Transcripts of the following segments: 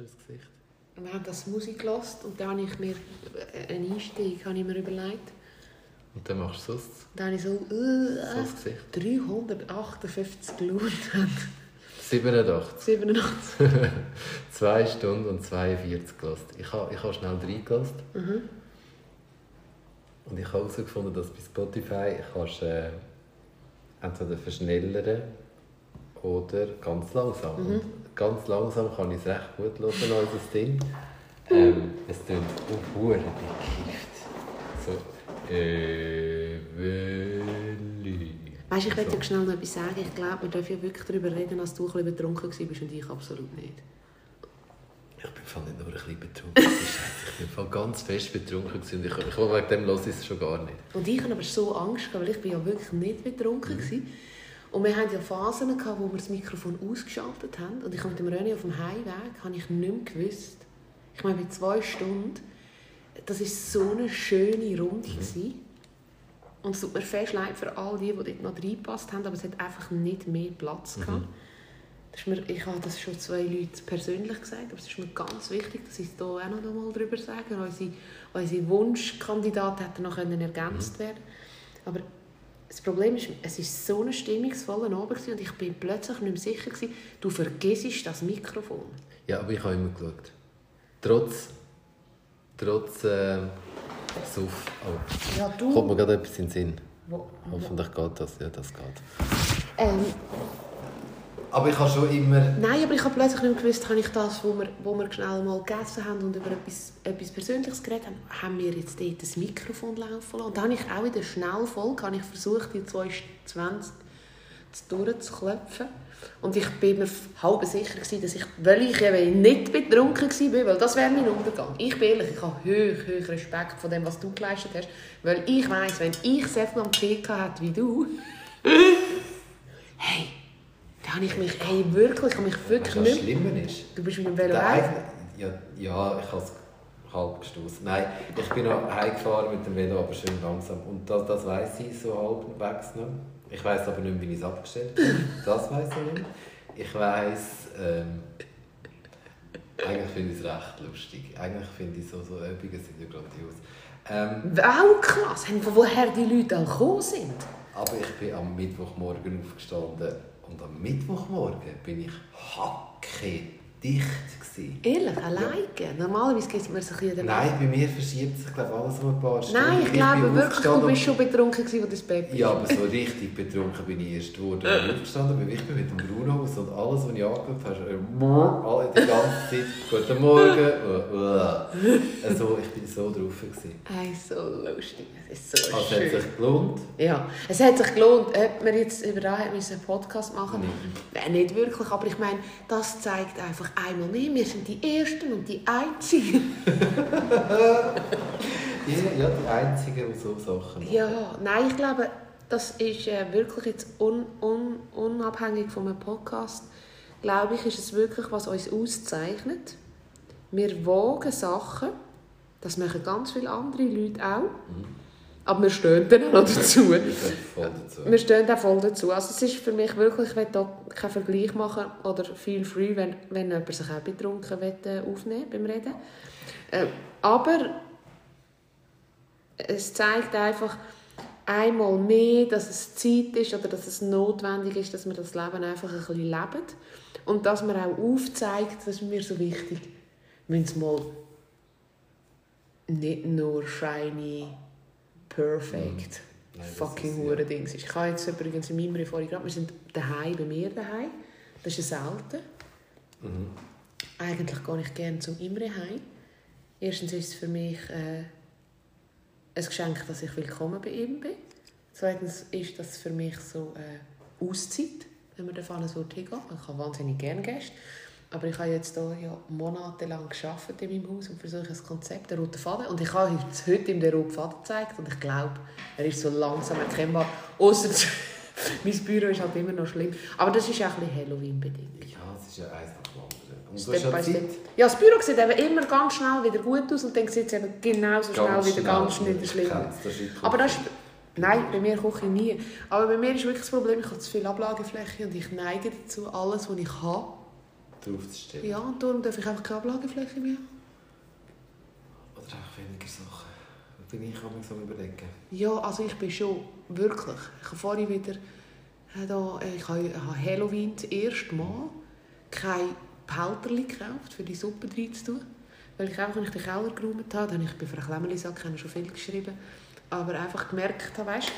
ins Gesicht? Wir haben das Musik gehört und dann habe ich mir einen Einstieg habe ich mir überlegt. Und dann machst du sonst Dann habe ich so, so äh, Gesicht. 358 Laut. 87. 87. 2 Stunden und 42 gelassen. Ich habe ich ha schnell reingelassen. Mhm. Und ich habe herausgefunden, dass bei Spotify kannst äh, entweder verschnellern oder ganz langsam. Mhm. Ganz langsam kann ich es recht gut hören, unser Ding. Ähm, es klingt auch verdammt. So, äh. Weißt du, ich So. möchte dir schnell noch etwas sagen. Ich glaube, wir dürfen ja wirklich darüber reden, dass du ein bisschen betrunken warst und ich absolut nicht. Ich bin voll nicht nur ein bisschen betrunken. Ist ich bin ganz fest betrunken. Und ich, ich, wegen dem höre ich es schon gar nicht. Und ich hatte aber so Angst, weil ich bin ja wirklich nicht betrunken Mhm. Und wir hatten ja Phasen, gehabt, wo wir das Mikrofon ausgeschaltet haben. Und ich habe mit dem René auf dem Heimweg habe ich nicht mehr gewusst. Ich meine, bei zwei Stunden, das war so eine schöne Runde. Mhm. gewesen. Und es tut mir fest leid für all die, die dort noch reingepasst haben, aber es hat einfach nicht mehr Platz Mhm. gehabt. Das ist mir, ich habe das schon zwei Leuten persönlich gesagt, aber es ist mir ganz wichtig, dass ich es hier auch noch mal darüber sage. Unsere, unsere Wunschkandidaten hätten noch ergänzt werden Aber das Problem ist, es war so ein stimmungsvoller Abend und ich bin plötzlich nicht mehr sicher, gewesen, du vergisst das Mikrofon. Ja, aber ich habe immer geschaut. Trotz. Trotz. Äh, Suff. Oh. Ja, Kommt mir gerade etwas in den Sinn. Wo, Hoffentlich geht das. Ja, das geht. ähm, Aber ich habe schon immer. Nein, aber ich habe plötzlich nicht mehr gewusst, habe ich das, wo wir, wo wir schnell mal gegessen haben und über etwas, etwas Persönliches geredet haben, haben wir jetzt dort das Mikrofon laufen lassen. Und dann habe ich auch in der Schnellfolge habe ich versucht, die 220 durchzuklopfen. Und ich bin mir halb sicher, gewesen, dass ich, weil ich eben nicht betrunken war, weil das wäre mein Untergang. Ich bin ehrlich, ich habe hoch, hoch Respekt von dem, was du geleistet hast, weil ich weiss, wenn ich so viel am Tee hatte wie du, da habe ich mich, hey, wirklich, ich habe mich wirklich Was nicht schlimmer ist. Du bist mit dem Velo ja, ja, ich habe es halb gestoßen. Nein, ich bin noch heimgefahren mit dem Velo, aber schön langsam. Und das, das weiss ich so halbwegs noch. Ich weiss aber nicht wie ich es abgestellt habe. Das weiss ich nicht. Ich weiss, ähm, eigentlich finde ich es recht lustig. Eigentlich finde ich so, so Übungen sind ja grandios. Ähm, Weltklasse! Hey, Von woher die Leute auch gekommen sind? aber ich bin am Mittwochmorgen aufgestanden und am Mittwochmorgen bin ich hackedicht gewesen. Ehrlich, alleine? Normalerweise gibt man sich jeden Nein, bei mir verschiebt sich glaube alles um ein paar Stunden. Nein, ich glaube wirklich, du bist schon betrunken, gewesen, als du ins Bett. Ja, aber so richtig betrunken bin ich erst geworden, als ich aufgestanden bin. Ich bin mit dem Brunohaus und alles, was ich angeschaut habe, alle die ganze Zeit «Guten Morgen!» äh. Also, ich bin so drauf. Gewesen. Hey, so lustig. Es ist so Also, es hat schön. sich gelohnt. Ja, es hat sich gelohnt, ob wir jetzt über das müssen einen Podcast machen Nein. Nein, nicht wirklich, aber ich meine, das zeigt einfach einmal mehr, wir sind die Ersten und die Einzigen. Ja, die Einzigen, die so Sachen machen. Ja, nein, ich glaube, das ist äh, wirklich jetzt un, un, unabhängig von einem Podcast, glaube ich, ist es wirklich, was uns auszeichnet. Wir wagen Sachen, das machen ganz viele andere Leute auch, aber wir stehen dann auch dazu. Wir stehen auch voll dazu. Also es ist für mich wirklich, ich will da keinen Vergleich machen oder feel free, wenn, wenn jemand sich auch betrunken will, äh, aufnehmen beim Reden. Äh, aber es zeigt einfach einmal mehr, dass es Zeit ist oder dass es notwendig ist, dass wir das Leben einfach ein bisschen leben. Und dass man auch aufzeigt, das ist mir so wichtig, wenn es mal nicht nur shiny, perfect, Nein, das fucking ist, ja. Dings ist. Ich habe jetzt übrigens in meinem Referat gerade, wir sind daheim bei mir daheim. Das ist selten. Mhm. Eigentlich gehe ich gerne zum Imre heim. Erstens ist es für mich äh, ein Geschenk, dass ich willkommen bei ihm bin. Zweitens ist das für mich so äh, Auszeit, wenn wir davon so hingehen. Ich habe wahnsinnig gerne Gäste. Aber ich habe jetzt hier ja monatelang in meinem Haus und versuche ein Konzept, den roten Faden. Und ich habe jetzt heute ihm den roten Faden gezeigt und ich glaube, er ist so langsam erkennbar. Ausser mein Büro ist halt immer noch schlimm. Aber das ist auch ein bisschen Halloween-bedingt. Ja, es ist ja eins nach dem anderen. Und du Step hast ja Zeit. das Büro sieht eben immer ganz schnell wieder gut aus und dann sieht es eben genauso schnell Ganz wieder ganz schnell. schnell schlimm aus. das Aber das ist, nein, bei mir koche ich nie. Aber bei mir ist wirklich das Problem, ich habe zu viel Ablagefläche und ich neige dazu, alles, was ich habe, draufzustellen. Ja, und darum darf ich einfach keine Ablagefläche mehr haben. Oder einfach weniger Sachen. Da bin ich auch so überlegen. Ja, also ich bin schon wirklich. Ich habe vorhin wieder äh, da, äh, ich habe, Halloween das erste Mal kein Behälterli gekauft, für die Suppe drin zu tun. Weil ich einfach, als ich den Keller geräumt habe, dann habe ich bei Frau Klemmerli-Sack schon viel geschrieben, aber einfach gemerkt habe, weißt,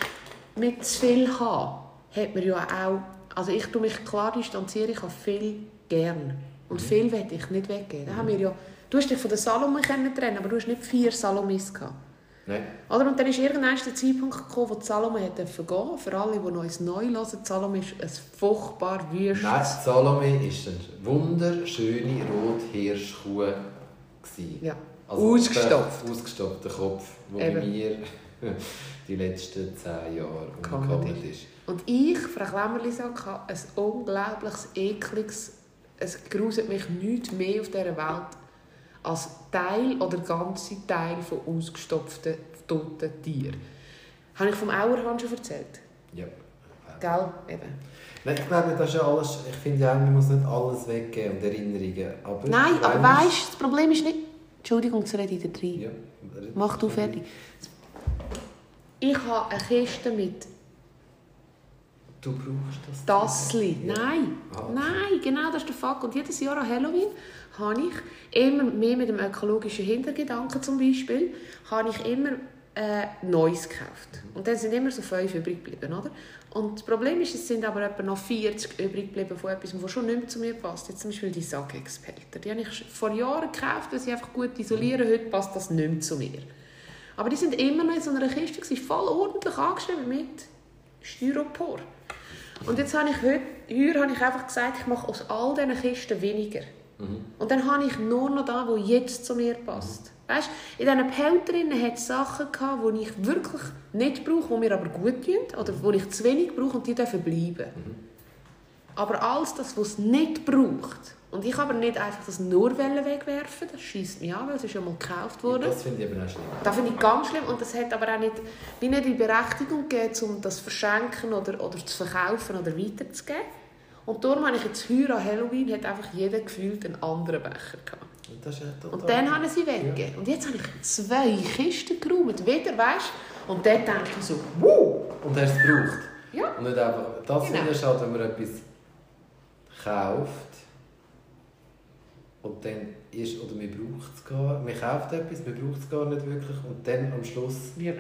mit zu viel haben, hat man ja auch, also ich tue mich klar distanzieren, ich habe viel gern. Und Mhm. viel will ich nicht weggeben. Da haben wir ja, du hast dich von den Salome trennen, aber du hast nicht vier Salomis gehabt. Nein. Oder? Und dann ist irgendwann der Zeitpunkt gekommen, wo die Salome hätte gehen Für alle, die uns neu hören, Salome ist ein furchtbar wüstes... Nein, Salome war eine wunderschöne Rothirschkuh. Ja. Also Ausgestopft. Der ausgestopfter Kopf, der bei mir die letzten zehn Jahre Gekommen umgekommen ist. Und ich, Frau Klemmerli-Sack, habe ein unglaubliches, ekliges... Es gruselt mich nichts mehr auf dieser Welt als Teil oder ganze Teil von ausgestopften, toten Tieren. Habe ich vom Auerhahn schon erzählt? Ja. Gell? Eben. Nein, ich glaube, das ist ja alles. Ich finde ja, man muss nicht alles weggeben und Erinnerungen. Aber Nein, aber weißt du, das Problem ist nicht... Entschuldigung, jetzt rede ich da rein. Ja. Mach du fertig. Ich habe eine Kiste mit Du brauchst das. Tassli. Ja. Nein, Ah. nein, genau das ist der Fakt. Und jedes Jahr an Halloween habe ich immer mehr mit dem ökologischen Hintergedanken zum Beispiel, habe ich immer äh, Neues gekauft. Und dann sind immer so fünf übrig geblieben, oder? Und das Problem ist, es sind aber etwa noch 40 übrig geblieben von etwas, was schon nicht mehr zu mir passt. Jetzt zum Beispiel die Sackexpelter. Die habe ich vor Jahren gekauft, weil sie einfach gut isolieren. Heute passt das nicht mehr zu mir. Aber die sind immer noch in so einer Kiste, voll ordentlich angeschrieben mit Styropor. Und jetzt habe ich heute, heuer habe ich einfach gesagt, ich mache aus all diesen Kisten weniger. Mhm. Und dann habe ich nur noch da, wo jetzt zu mir passt. Weißt, in diesen Behälterinnen hat es Sachen gehabt, die ich wirklich nicht brauche, die mir aber gut tun, oder die ich zu wenig brauche und die dürfen bleiben. Aber alles das, was es nicht braucht, und ich aber nicht einfach das nur wegwerfen, das schießt mich an, weil es ist ja mal gekauft wurde. Das finde ich eben auch schlimm. Das finde ich ganz schlimm und das hat aber auch nicht, wie nicht die Berechtigung gegeben, um das zu verschenken oder, oder zu verkaufen oder weiterzugeben. Und darum habe ich jetzt heuer an Halloween hat einfach jeder gefühlt einen anderen Becher gehabt. Und, ist ja Und dann haben sie weggegeben. Und jetzt habe ich zwei Kisten geräumt, wieder, weißt? Und dann denke ich so, wow! Und hast es gebraucht. Ja. Und nicht einfach, das Genau. finde ich schade, wenn man etwas kauft und dann ist, oder man braucht es gar man kauft etwas, man braucht es gar nicht wirklich und dann am Schluss rührt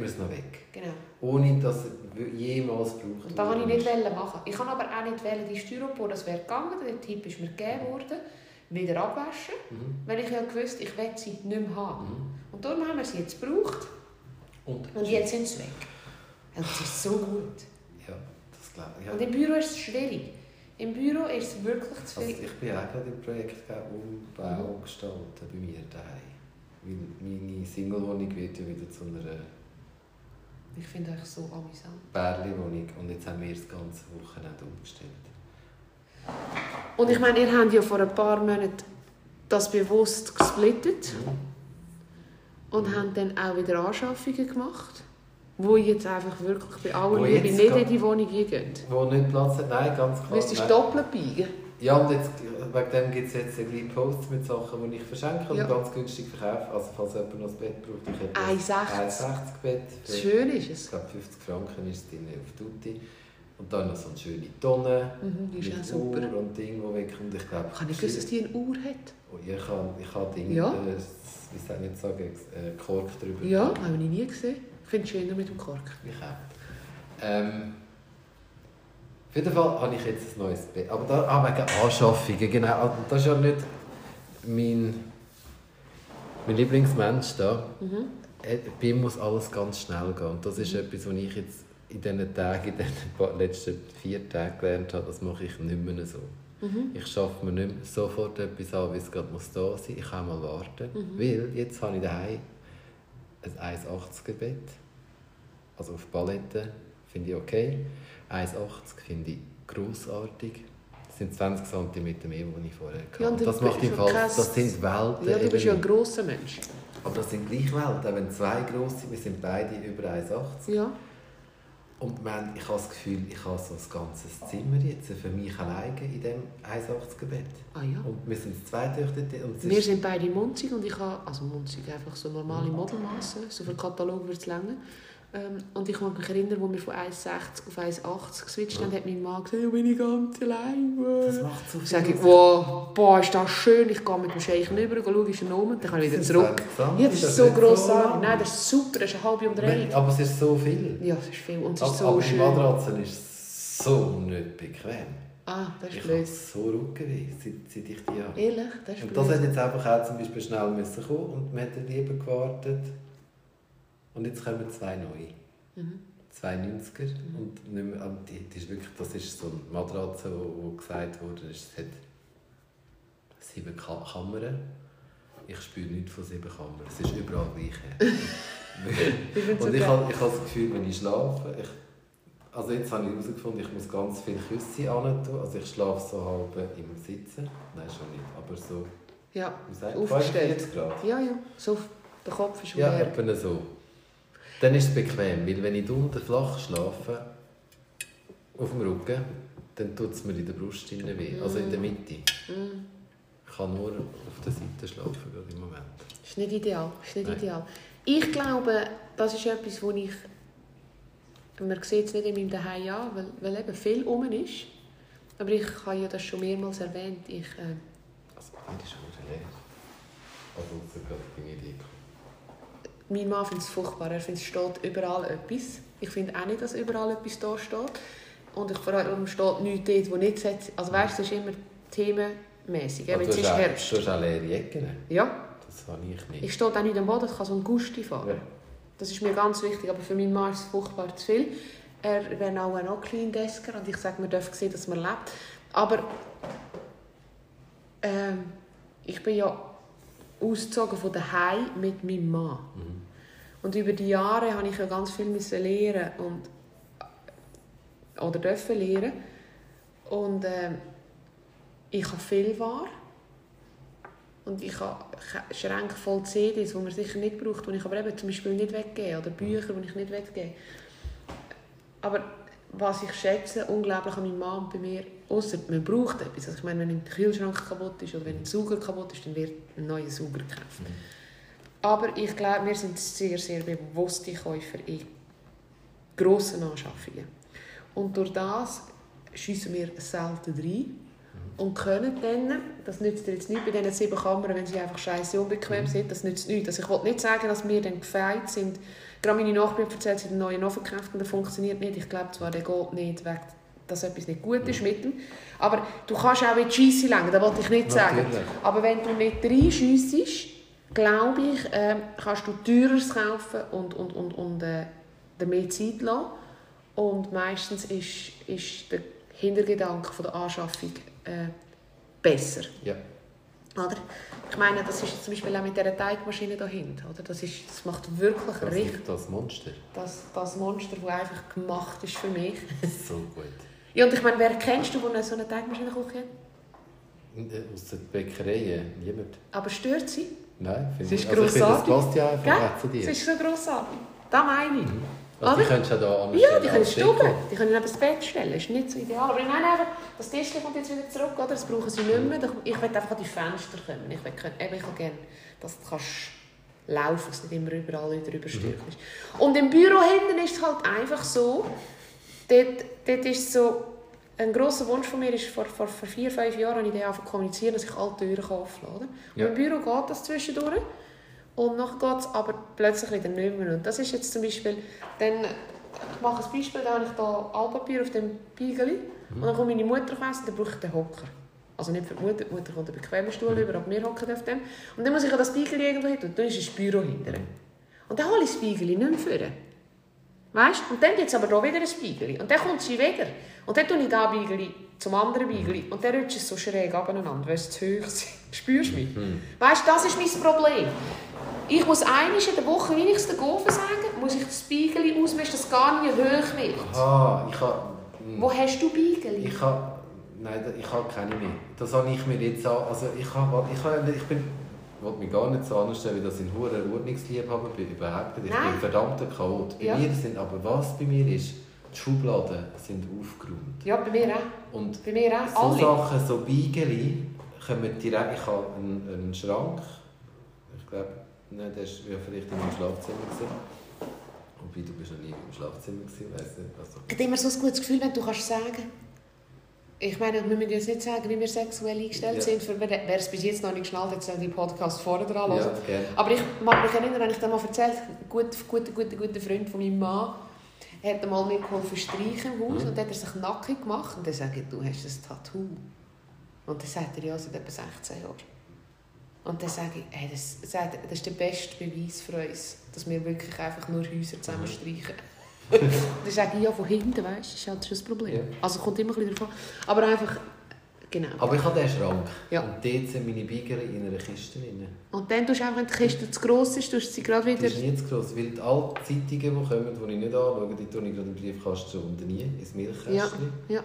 man es noch weg. Genau. Ohne dass es jemals gebraucht Und das wollte ich nicht machen. Ich kann aber auch nicht wählen, die Styropor, das wäre gegangen, der Tipp ist mir gegeben worden, wieder abwaschen, Mhm. weil ich ja gewusst, ich will sie nicht mehr haben. Mhm. Und darum haben wir sie jetzt gebraucht Und, und jetzt sind sie weg. Und es ist so gut. Ja, das glaube ich. Ja. Und im Büro ist es schwierig. Im Büro ist es wirklich zu Also viel. ich bin auch gerade im Projekt Umbau Mhm. gestalten bei mir daheim. Meine Singlewohnung wird ja wieder zu einer Ich finde euch so amüsant. Bärli-Wohnung und jetzt haben wir das ganze Wochenende umgestellt. Und ich meine, ihr habt ja vor ein paar Monaten das bewusst gesplittet und habt dann auch wieder Anschaffungen gemacht, wo jetzt einfach wirklich bei allen Wo Liebe nicht in die Wohnung eingehen. Wo nicht Platz hat, nein, ganz klar. Müsstest du doppelt biegen. Ja, und jetzt, wegen dem gibt es jetzt ein kleine Posts mit Sachen, die ich verschenke und Ja. ganz günstig verkaufe. Also falls jemand noch ein Bett braucht, ich hätte 1,60. 1,60 Bett. für- Schön ist Ich es. glaube 50 Franken ist es drin auf Tutti. Und dann noch so eine schöne Tonne Mhm, die ist mit super. Uhr und Ding, die wegkommt. Ich glaube, Kann ich wissen, dass die eine Uhr hat? Oh, ich habe ich habe Dinge, Ja. äh, wie soll ich jetzt sagen, äh, Kork drüber. Ja, habe ich nie gesehen. Ich finde es schöner mit dem Kork. Ich auch. Ähm, auf jeden Fall habe ich jetzt ein neues Bett. Aber da, ah, wegen Anschaffungen, genau. Und Das ist ja nicht mein, mein Lieblingsmensch da. Mhm. Äh, Bei ihm muss alles ganz schnell gehen. Und das ist etwas, was ich jetzt in diesen Tagen, in paar- letzten vier Tagen gelernt habe. Das mache ich nicht mehr so. Mhm. Ich schaffe mir nicht sofort etwas an, wie es gerade muss da sein. Ich kann mal warten. Mhm. Weil jetzt habe ich daheim ein 1,80er Bett. Also auf Paletten finde ich okay. 1,80 finde ich grossartig. Das sind 20 cm mehr, die ich vorher hatte. Ja, das macht im Fall, kein- das sind Welten. Ja, du bist ja ein grosser Mensch. Aber das sind gleich Welten. Wenn zwei grosse, wir sind beide über 1,80. Ja. Und man, ich habe das Gefühl, ich habe so ein ganzes Zimmer jetzt für mich alleine in diesem 1,80er-Bett. Ah ja. Und wir sind zweite dort. Und Wir sind beide munzig und ich habe, also munzig einfach so normale Modelmasse, so für Katalog würde es länger. Ähm, und ich mag mich erinnern, als wir von 1,60 auf 1,80 geswitcht haben, hat mein Mann gesagt, ich bin ganz allein. das macht so viel Sag ich, wow, boah, ist das schön, ich gehe mit dem Scheichen rüber, schaue, ist er um, dann kann ich wieder zurück. Ja, das das ist so grossartig. lang. Nein, das ist super, das ist eine halbe Umdrehung. Aber es ist so viel. Ja, das ist viel und es ist aber, so aber die schön. Matratze ist so nicht bequem. Ah, das ist Ich blöd. so Rückenweh, seit, seit ich die habe. Ehrlich, das ist Und blöd. das hat jetzt einfach auch zum Beispiel schnell müssen kommen und wir hätten lieber gewartet. Und jetzt kommen zwei neue. Mhm. Zwei 90er. Und nicht mehr, aber die, die ist wirklich, das ist so eine Matratze, wo, wo gesagt wurde, es hat sieben Ka Kammern. Ich spüre nichts von sieben Kammern. Es ist überall gleich. Und ich habe ich habe das Gefühl, wenn ich schlafe, ich, also jetzt habe ich herausgefunden, ich muss ganz viele Küsse an tun. Also ich schlafe so halb im Sitzen. Nein, schon nicht, aber so, Ja, Aufgestellt. 45 Grad. ja, ja. So, der Kopf ist Ja, leer. so. Dann ist es bequem, weil wenn ich unten flach schlafe, auf dem Rücken, dann tut es mir in der Brust weh, also in der Mitte. Mm. Ich kann nur auf der Seite schlafen, gerade im Moment. Ist nicht ideal. Ist nicht Nein. ideal. Ich glaube, das ist etwas, wo ich... Man sieht es nicht in meinem Daheim an, weil, weil eben viel rum ist. Aber ich habe ja das schon mehrmals erwähnt. Ich, äh, Also, das ist schon leer. Also, so gerade bei mir die mein Mann findet es furchtbar. Er findet, es steht überall etwas. Ich finde auch nicht, dass überall etwas da steht. Und ich vor allem steht nichts dort, wo nicht sollte. Also weißt es ist immer themenmäßig. Jetzt du ist hast auch- Herbst. Du hast auch leere Ecken. Ja, Das habe ich nicht. ich stehe auch nicht am Boden, es kann so ein Gusti fahren. Ja. Das ist mir ganz wichtig, aber für meinen Mann ist es furchtbar zu viel. Er wäre auch ein Clean Desker und ich sage, man darf sehen, dass man lebt. Aber ähm, ich bin ja ausgezogen von daheim mit meinem Mann. Mhm. Und über die Jahre habe ich ja ganz viel müssen lernen und oder dürfen lernen. Und ähm, ich habe viel wahr. Und ich habe Schränke voll CDs, die man sicher nicht braucht, die ich aber eben zum Beispiel nicht weggebe. Oder Bücher, die ich nicht weggebe. Aber was ich schätze, unglaublich an meinem Mann bei mir, außer man braucht etwas. Also ich meine, wenn ein Kühlschrank kaputt ist oder wenn ein Sauger kaputt ist, dann wird ein neuer Sauger gekauft. Aber ich glaube, wir sind sehr, sehr bewusste Käufer in grossen Anschaffungen. Und durch das schiessen wir selten rein und können dann, das nützt dir jetzt nicht bei diesen sieben Kammern, wenn sie einfach scheiße unbequem sind, das nützt nichts. Also ich will nicht sagen, dass wir dann gefeit sind. Gerade meine Nachbarin hat erzählt, sie hat einen neuen und der funktioniert nicht. Ich glaube zwar, der geht nicht weg, dass etwas nicht gut ist mit ihm. Aber du kannst auch in die Scheisse lenken, das wollte ich nicht sagen. Aber wenn du nicht reinschiessest, glaube ich, ähm, kannst du teureres kaufen und, und, und, und äh, mehr Zeit lassen. Und meistens ist, ist der Hintergedanke von der Anschaffung äh, besser. Ja. Oder? Ich meine, das ist zum Beispiel auch mit dieser Teigmaschine dahinter. Oder? Das, ist, das macht wirklich Das richtig das Monster. das, das Monster, das einfach gemacht ist für mich. So gut. Ja, und ich meine, wer kennst du, der so eine Teigmaschine kocht? Äh, Aus der Bäckerei? Niemand? Aber stört sie? Nein, Es finde ich. Also ich finde, das passt ja zu dir. Das ist so grossartig. Das meine ich. Also, die könntest du ja der Ja, die können. Deko. Die können neben das Bett stellen. ist nicht so ideal. Aber ich meine einfach, das Tischchen kommt jetzt wieder zurück, oder? Das brauchen sie nicht mehr. Ich will einfach an die Fenster kommen. Ich will können, eben, ich will gerne, dass du kannst laufen, dass es nicht immer überall wieder überstürzt ist. Und im Büro hinten ist es halt einfach so, dort, dort ist so, ein grosser Wunsch von mir ist, vor, vor, vor vier, fünf Jahren habe ich zu kommunizieren, dass ich alle Türen offen lasse. Ja. Und im Büro geht das zwischendurch. Und dann geht es aber plötzlich wieder nicht mehr. Und das ist jetzt zum Beispiel, dann, ich mache ein Beispiel, da habe ich da Altpapier auf dem Piegel und dann kommt meine Mutter Essen, dann brauche ich den Hocker. Also nicht für die Mutter, die Mutter kommt einen bequemen Stuhl über, aber wir hocken auf dem. Und dann muss ich an das Piegel irgendwo hin tun, dann ist ein Büro hinterher. Und dann hole ich das Piegel nicht mehr vor. Weißt? Und dann gibt es aber da wieder ein Spiegel. Und dann kommt sie wieder. Und dann tue ich da Spiegel zum anderen Spiegel. Und dann rutscht es so schräg abeinander, weil es zu hoch ist. Spürst du mich? Weißt du, das ist mein Problem. Ich muss einmal in der Woche, ich es den Gofen sage, muss ich das Spiegel ausmischen, dass es gar nicht hoch wird. Aha, ich habe... Wo hast du Spiegel? Ich habe... Nein, ich habe keine mehr. Das habe ich mir jetzt an... Also ich habe... Ich, habe, ich bin... Ich wollte mich gar nicht so anstellen, wie das in hoher Ordnungsliebhaber bin. Überhaupt nicht. Ich Nein. bin ein verdammter Chaot. Bei Ja. mir sind aber was bei mir ist, die Schubladen sind aufgeräumt. Ja, bei mir auch. Und Bei mir auch. so Alle. Sachen, so Beigeli, kommen direkt... Ich habe einen, einen Schrank. Ich glaube, nein, der war ja vielleicht in meinem Schlafzimmer. Gewesen. Wobei, du bist noch nie im Schlafzimmer gewesen, weiss nicht. Also, Ich habe immer so ein gutes Gefühl, wenn du kannst sagen ich meine, wir müssen jetzt nicht sagen, wie wir sexuell eingestellt Ja. sind. Für wer es bis jetzt noch nicht geschnallt hat, soll die Podcast vorher dran ja, hören. gerne. Aber ich mag mich erinnern, wenn ich dir mal erzählt ein guter, guter, guter, guter Freund von meinem Mann hat einmal mir geholfen streichen im Haus Mhm. und dann hat er sich nackig gemacht und dann sage ich, du hast ein Tattoo. Und dann sagt er, ja, seit etwa 16 Jahren. Und dann sage ich, hey, das, das ist der beste Beweis für uns, dass wir wirklich einfach nur Häuser zusammen Mhm. streichen. dann sage ich, ja, von hinten, weißt du, das ist halt schon das Problem. Ja. Also kommt immer ein bisschen davon. Aber einfach, genau. Aber ich habe diesen Schrank. Ja. Und dort sind meine Beigeli in einer Kiste drin. Und dann tust du einfach, wenn die Kiste zu gross ist, tust du sie gerade Das wieder... ist nie zu gross, weil die alten Zeitungen, die kommen, die ich nicht anschaue, die tue ich gerade im Briefkasten und nie ins Milchkästchen. Ja, ja.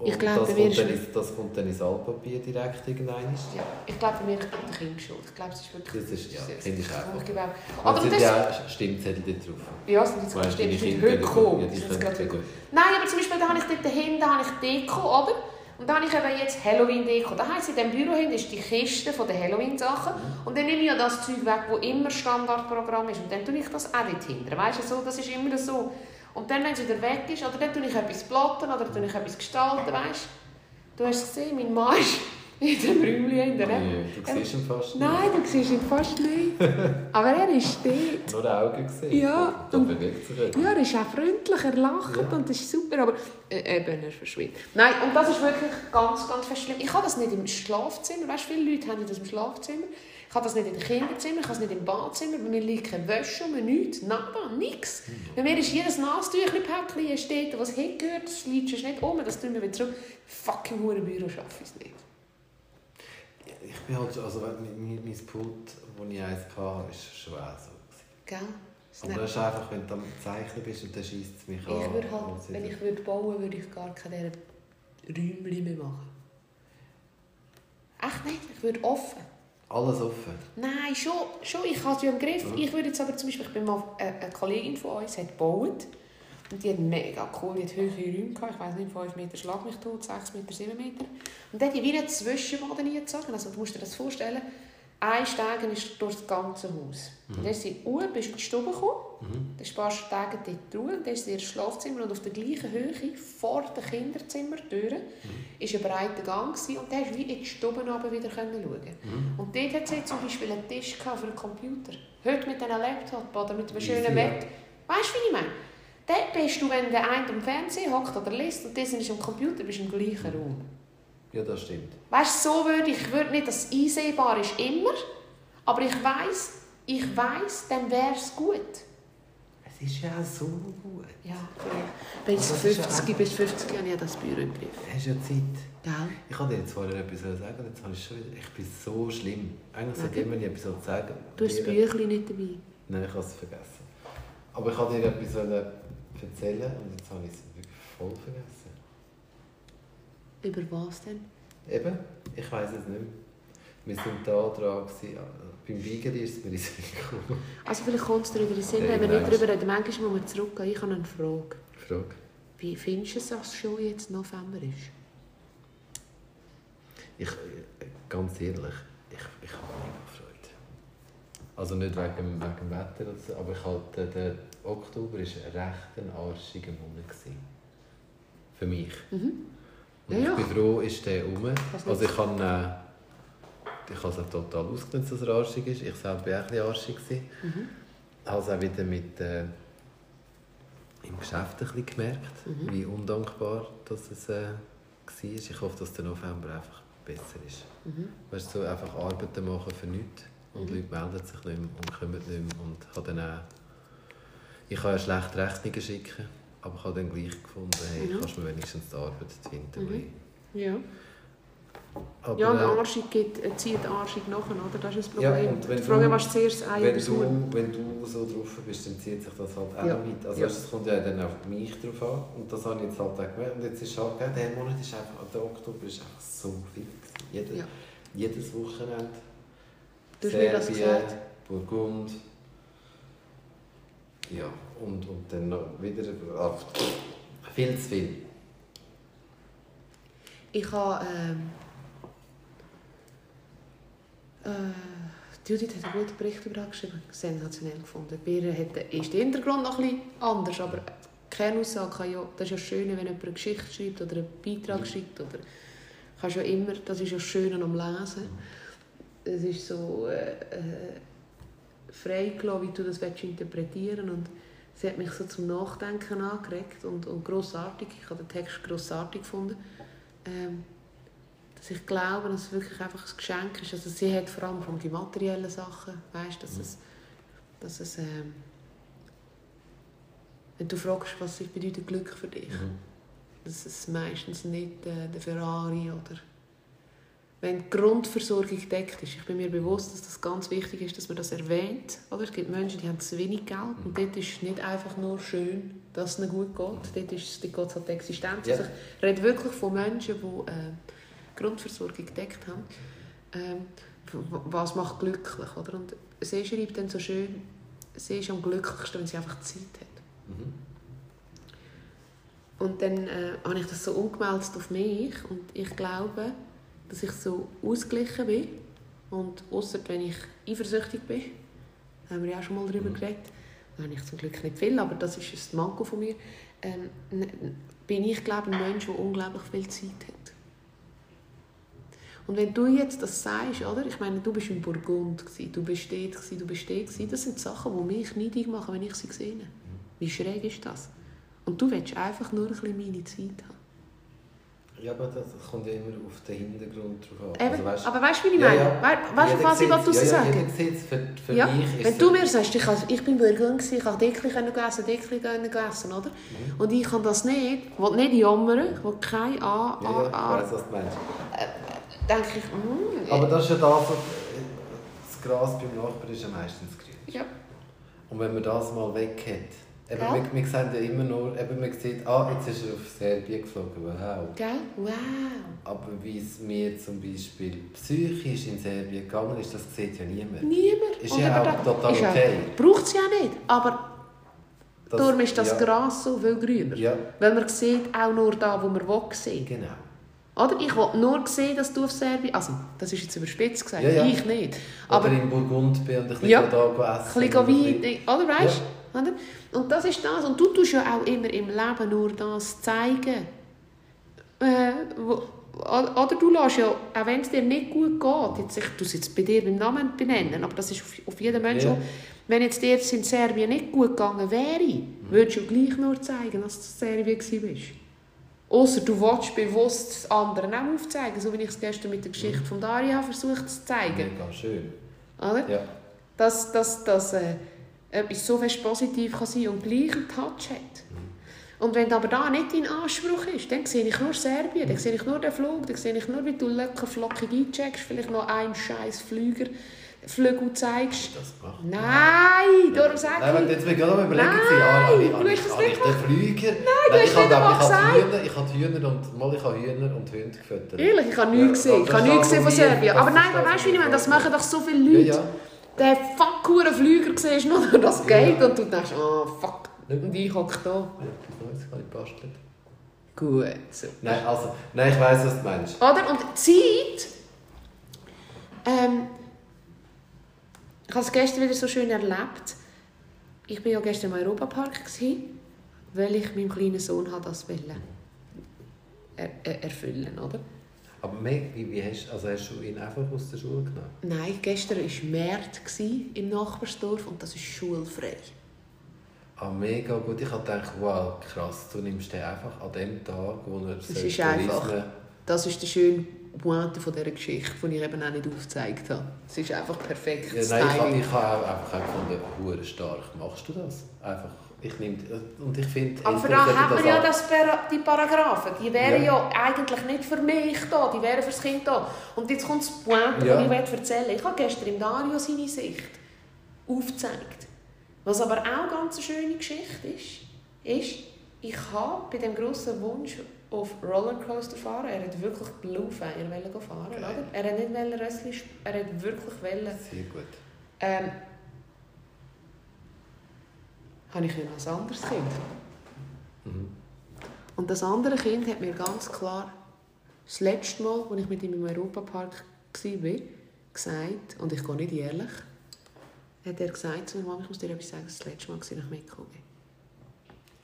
Und Ich glaube, das, kommt dann ins, das kommt dann ins Altpapier direkt irgendwann. Ja, ich glaube, mir ist der Kind schuld. Ich glaube, es ist wirklich... Das ist- ja, das Kind ist einfach. Ich auch. Aber Aber es das... sind ja Stimmzettel dort drauf. Ja, es sind jetzt deine stimmt, Kinder heute Das gekommen. Nein, aber zum Beispiel da habe ich dort dahinter habe ich Deko, oder? Und dann habe ich eben jetzt Halloween-Deko. Da heisst, in diesem Büro hinten ist die Kiste den Halloween-Sachen. Und dann nehme ich ja das Zeug weg, das immer Standardprogramm ist. Und dann tue ich das auch dort hinten. Weißt du, so, das ist immer so. Und dann, wenn es wieder weg ist, oder dann tue ich etwas platten oder tue ich etwas gestalten, weißt du? Du hast es gesehen, mein Mann ist in dem Räumchen hinten. ne? Ja, du siehst ihn fast nicht. Nein, du siehst ihn fast nicht. Aber er ist dort. Nur die Augen gesehen. Ja, und- bewegt sich. Ja, er ist auch freundlich, er lacht Ja. und das ist super, aber äh, eben, er verschwindet. Nein, und das ist wirklich ganz, ganz fest schlimm. Ich habe das nicht im Schlafzimmer, weißt du, viele Leute haben das im Schlafzimmer. Ich habe das nicht im Kinderzimmer, ich habe es nicht im Badzimmer, bei mir liegt keine Wäsche um, nichts, nada, nichts. Bei mir ist jedes Nasentüchli-Päckchen steht, was hingehört, das liegt nicht um, das tun wir wieder zurück. Fucking Hurenbüro schaffe ich es nicht. Ich bin halt, also mein, mein, Pult, wo ich eins hatte, ist schwer so. Gell? Aber das ist einfach, wenn du am Zeichnen bist und dann schießt es mich an. Ich würde halt, wenn ich würde bauen würde ich gar keine Räumchen mehr machen. Echt nicht? Ich würde offen. Alles offen. Nein, schon, schon ich habe es ja im Griff. Ja. Ich würde jetzt aber zum Beispiel, ich bin mal, äh, eine Kollegin von uns hat gebaut und die hat mega cool, die hat hohe Räume gehabt, ich weiß nicht, 5 Meter Schlag mich tot, 6 Meter, 7 Meter. Und dann hat die wie eine Zwischenwand eingezogen, also du musst dir das vorstellen, ein Stegen ist durch das ganze Haus. Und dann ist sie oben, bist in die Stube gekommen, Mhm. dann sparst du Tage dort drüber, dann ist sie ihr Schlafzimmer und auf der gleichen Höhe, vor der Kinderzimmertür, ist ein breiter Gang gewesen, und dann hast du wie in die Stube wieder schauen Mhm. Und dort hat sie zum Beispiel einen Tisch für einen Computer. Heute mit einem Laptop oder mit einem schönen. Bett. Weißt du, wie ich meine? Dort bist du, wenn der eine am Fernsehen hockt oder liest und dieser ist am Computer, bist im gleichen Raum. Ja, das stimmt. Weißt du, so würde ich, würde nicht, dass es einsehbar ist, immer, aber ich weiß, ich weiß, dann wäre es gut. Es ist ja auch so gut. Ja. Bis das ist ja 50, bis 50 habe ich das Büro im Griff. Du hast ja Zeit. Gell? Ich wollte dir jetzt vorher etwas sagen, jetzt habe ich schon wieder... Ich bin so schlimm. Eigentlich sollte immer etwas sagen. Du hast das Büchlein nicht dabei. Nein, ich habe es vergessen. Aber ich wollte dir etwas wollen erzählen und jetzt habe ich es wirklich voll vergessen. Über was denn? Eben, ich weiß es nicht mehr. Wir sind da dran. Gewesen. Beim Beigeli ist es mir in Sinn gekommen. Also vielleicht kommt es dir über den Sinn, wenn wir nicht darüber reden. Manchmal muss man zurückgehen. Ich habe eine Frage. Frage. Wie findest du es, dass es schon jetzt November ist? Ich, äh, ganz ehrlich, ich, ich habe. Also nicht wegen, wegen dem Wetter, oder so, aber ich halt, der, der Oktober war recht ein arschiger Monat. Gewesen. Für mich. Mhm. Und Ja, ich bin froh, ist der rum. Was Also ich kann, äh, ich habe es auch total ausgenutzt, dass er arschig ist. Ich selber war auch ein bisschen arschig. Mhm. Ich habe es auch wieder mit, äh, im Geschäft ein bisschen gemerkt, Mhm. wie undankbar das es äh, war. Ich hoffe, dass der November einfach besser ist. Mhm. Weißt du, so einfach Arbeiten machen für nichts und Mhm. Leute melden sich nicht mehr und kommen nicht mehr und habe dann auch, ich kann ja schlecht Rechnungen schicken, aber ich habe dann gleich gefunden, hey, Mhm. kannst du mir wenigstens die Arbeit finden. Mhm. Ja. Aber, Ja, und Arschig geht, zieht Arschig nachher, oder? Das ist das Ja, Problem. und wenn die Frage du- was zuerst Ei oder wenn, Huhn. du, wenn du so drauf bist, dann zieht sich das halt auch Ja. mit. Also Ja. es kommt ja dann auf mich drauf an und das habe ich jetzt halt auch gemerkt. Und jetzt ist halt, der Monat ist einfach, der Oktober ist einfach so viel. gewesen. Jede, Ja. Jedes Wochenende. Du hast mir das Serbien, gesagt. Burgund. Ja, und, und dann noch wieder ach, viel zu viel. Ich habe... Ähm, äh, Judith hat einen guten Bericht über geschrieben. Sensationell gefunden. Bei ihr ist der Hintergrund noch bisschen anders, aber die Kernaussage kann ja... Das ist ja schön, wenn jemand eine Geschichte schreibt oder einen Beitrag schreibt oder... Kannst ja immer... Das ist ja schön am Lesen. Es ist so... Äh, äh, frei gelassen, wie du das interpretieren willst. Und sie hat mich so zum Nachdenken angeregt und, und grossartig. Ich habe den Text grossartig gefunden. Ähm, dass ich glaube, dass es wirklich einfach ein Geschenk ist. Also sie hat vor allem von die materiellen Sachen, weißt, dass es, dass es ähm, wenn du fragst, was bedeutet Glück für dich, mhm. dass es meistens nicht äh, der Ferrari oder wenn die Grundversorgung gedeckt ist. Ich bin mir bewusst, dass das ganz wichtig ist, dass man das erwähnt. Oder? Es gibt Menschen, die haben zu wenig Geld und dort ist es nicht einfach nur schön, dass es ihnen gut geht. Dort, ist, dort geht es halt die Existenz. Ja. Also ich rede wirklich von Menschen, die äh, Grundversorgung gedeckt haben. Ähm, was macht glücklich? Oder? Und sie schreibt dann so schön, sie ist am glücklichsten, wenn sie einfach Zeit hat. Mhm. Und dann äh, habe ich das so umgemeldet auf mich und ich glaube, dass ich so ausgeglichen bin. Und außer wenn ich eifersüchtig bin, haben wir ja auch schon mal darüber mhm. geredet, da habe ich zum Glück nicht viel, aber das ist ein Manko von mir, ähm, bin ich glaube ein Mensch, der unglaublich viel Zeit hat. Und wenn du jetzt das sagst, oder? Ich meine, du bist in Burgund, du bist dort, du bist dort, das sind Sachen, die mich neidig machen, wenn ich sie sehe. Wie schräg ist das? Und du willst einfach nur ein bisschen meine Zeit haben. Ja, aber das kommt ja immer auf den Hintergrund drauf an. Also, weißt, aber weißt du, wie ich meine? Ja, ja. Weißt du, was ich du ja, sagen ja, für, für ja. mich Wenn du mir sagst, ich, ich bin Bürger, ich habe Dickli essen, Dickli essen, oder? Mhm. Und ich kann das nicht, ich will nicht jammern, ich will keine A... Ja, ja, ich weiss, was du meinst. Äh, denke ich, mh, Aber das ist ja das, das Gras beim Nachbarn ist ja meistens grün. Ja. Und wenn man das mal weg hat, Eben, ja. wir, wir sehen ja immer nur, eben, man sieht, ah, jetzt ist er auf Serbien geflogen, wow. Gell? Wow. Aber wie es mir zum Beispiel psychisch in Serbien gegangen ist, das sieht ja niemand. Niemand. Ist Und ja auch total okay. Braucht es ja nicht, aber das, darum ist das ja. Gras so viel grüner. Ja. Weil man sieht auch nur da, wo man will sehen. Genau. Oder? Ich will nur sehen, dass du auf Serbien... Also, das ist jetzt überspitzt gesagt, ja, ja. ich nicht. Aber Oder in Burgund bin und ein bisschen ja. da essen. Ein bisschen Wein, oder weißt ja. Oder? Und das ist das. Und du tust ja auch immer im Leben nur das zeigen. Äh, wo, oder du lässt ja, auch wenn es dir nicht gut geht, jetzt, ich tue es jetzt bei dir beim Namen benennen, aber das ist auf, auf jeden Menschen, ja. wenn jetzt dir in Serbien nicht gut gegangen wäre, mhm. würdest du gleich nur zeigen, dass du in Serbien warst. Außer du willst bewusst das anderen auch aufzeigen, so wie ich es gestern mit der Geschichte mhm. von Daria versucht zu zeigen. Mega schön. Oder? Ja. Dass, dass, dass äh, etwas so fest positiv kann sein und gleich einen Touch hat. Und wenn aber da nicht dein Anspruch ist, dann sehe ich nur Serbien, dann sehe ich nur den Flug, dann sehe ich nur, wie du locker flockig eincheckst, vielleicht noch einen scheiß Flüger, Flügel zeigst. Das gemacht? Nein, darum sage ich. Nein, jetzt will ich gerade überlegen, Nein, ah, habe ich, habe ich, habe ich den Flüger? Nein, Nein, einmal gesagt. Hühner, ich habe Hühner und mal ich habe Hühner und Hunde gefüttert. Ehrlich, ich habe nichts gesehen. Ich habe nichts gesehen von Serbien. Aber nein, weißt du, wie ich meine, das machen doch so viele Leute. Ja, ja der fuck Flüger siehst, nur das geht und du denkst, oh fuck, und ich hocke da. Ja, das basteln. Gut, super. Nein, also, nein, ich weiss, was du meinst. Oder? Und Zeit, ähm, ich habe es gestern wieder so schön erlebt. Ich war ja gestern im Europapark, weil ich meinem kleinen Sohn das er er erfüllen oder? Aber wie, wie hast, also hast du ihn einfach aus der Schule genommen? Nein, gestern war März im Nachbarsdorf und das ist schulfrei. Ah, mega gut. Ich gedacht, wow, krass, du nimmst den einfach an dem Tag, wo er das ist einfach, Das ist der schöne Pointe von dieser Geschichte, die ich eben auch nicht aufgezeigt habe. Es ist einfach perfekt. Ja, nein, ich habe, ich habe auch einfach gefunden, stark. Machst du das? Einfach ich nehme, und ich finde... Aber für da hat man ja das, die Paragraphen. Die wären ja. ja. eigentlich nicht für mich da, die wären für das Kind da. Und jetzt kommt das Point, ja. ich erzählen Ich habe gestern im Dario seine Sicht aufgezeigt. Was aber auch ganz eine schöne Geschichte ist, ist, ich habe bei dem grossen Wunsch auf Rollercoaster fahren, er hat wirklich Blue Fire fahren, oder? Er hat nicht Rössli, er hat wirklich wollen. Sehr gut. Ähm, habe ich ein anderes Kind. Mhm. Und das andere Kind hat mir ganz klar das letzte Mal, als ich mit ihm im Europapark war, gesagt, und ich gehe nicht ehrlich, hat er gesagt zu mir, Mama, ich muss dir etwas sagen, das letzte Mal, als ich mitgekommen.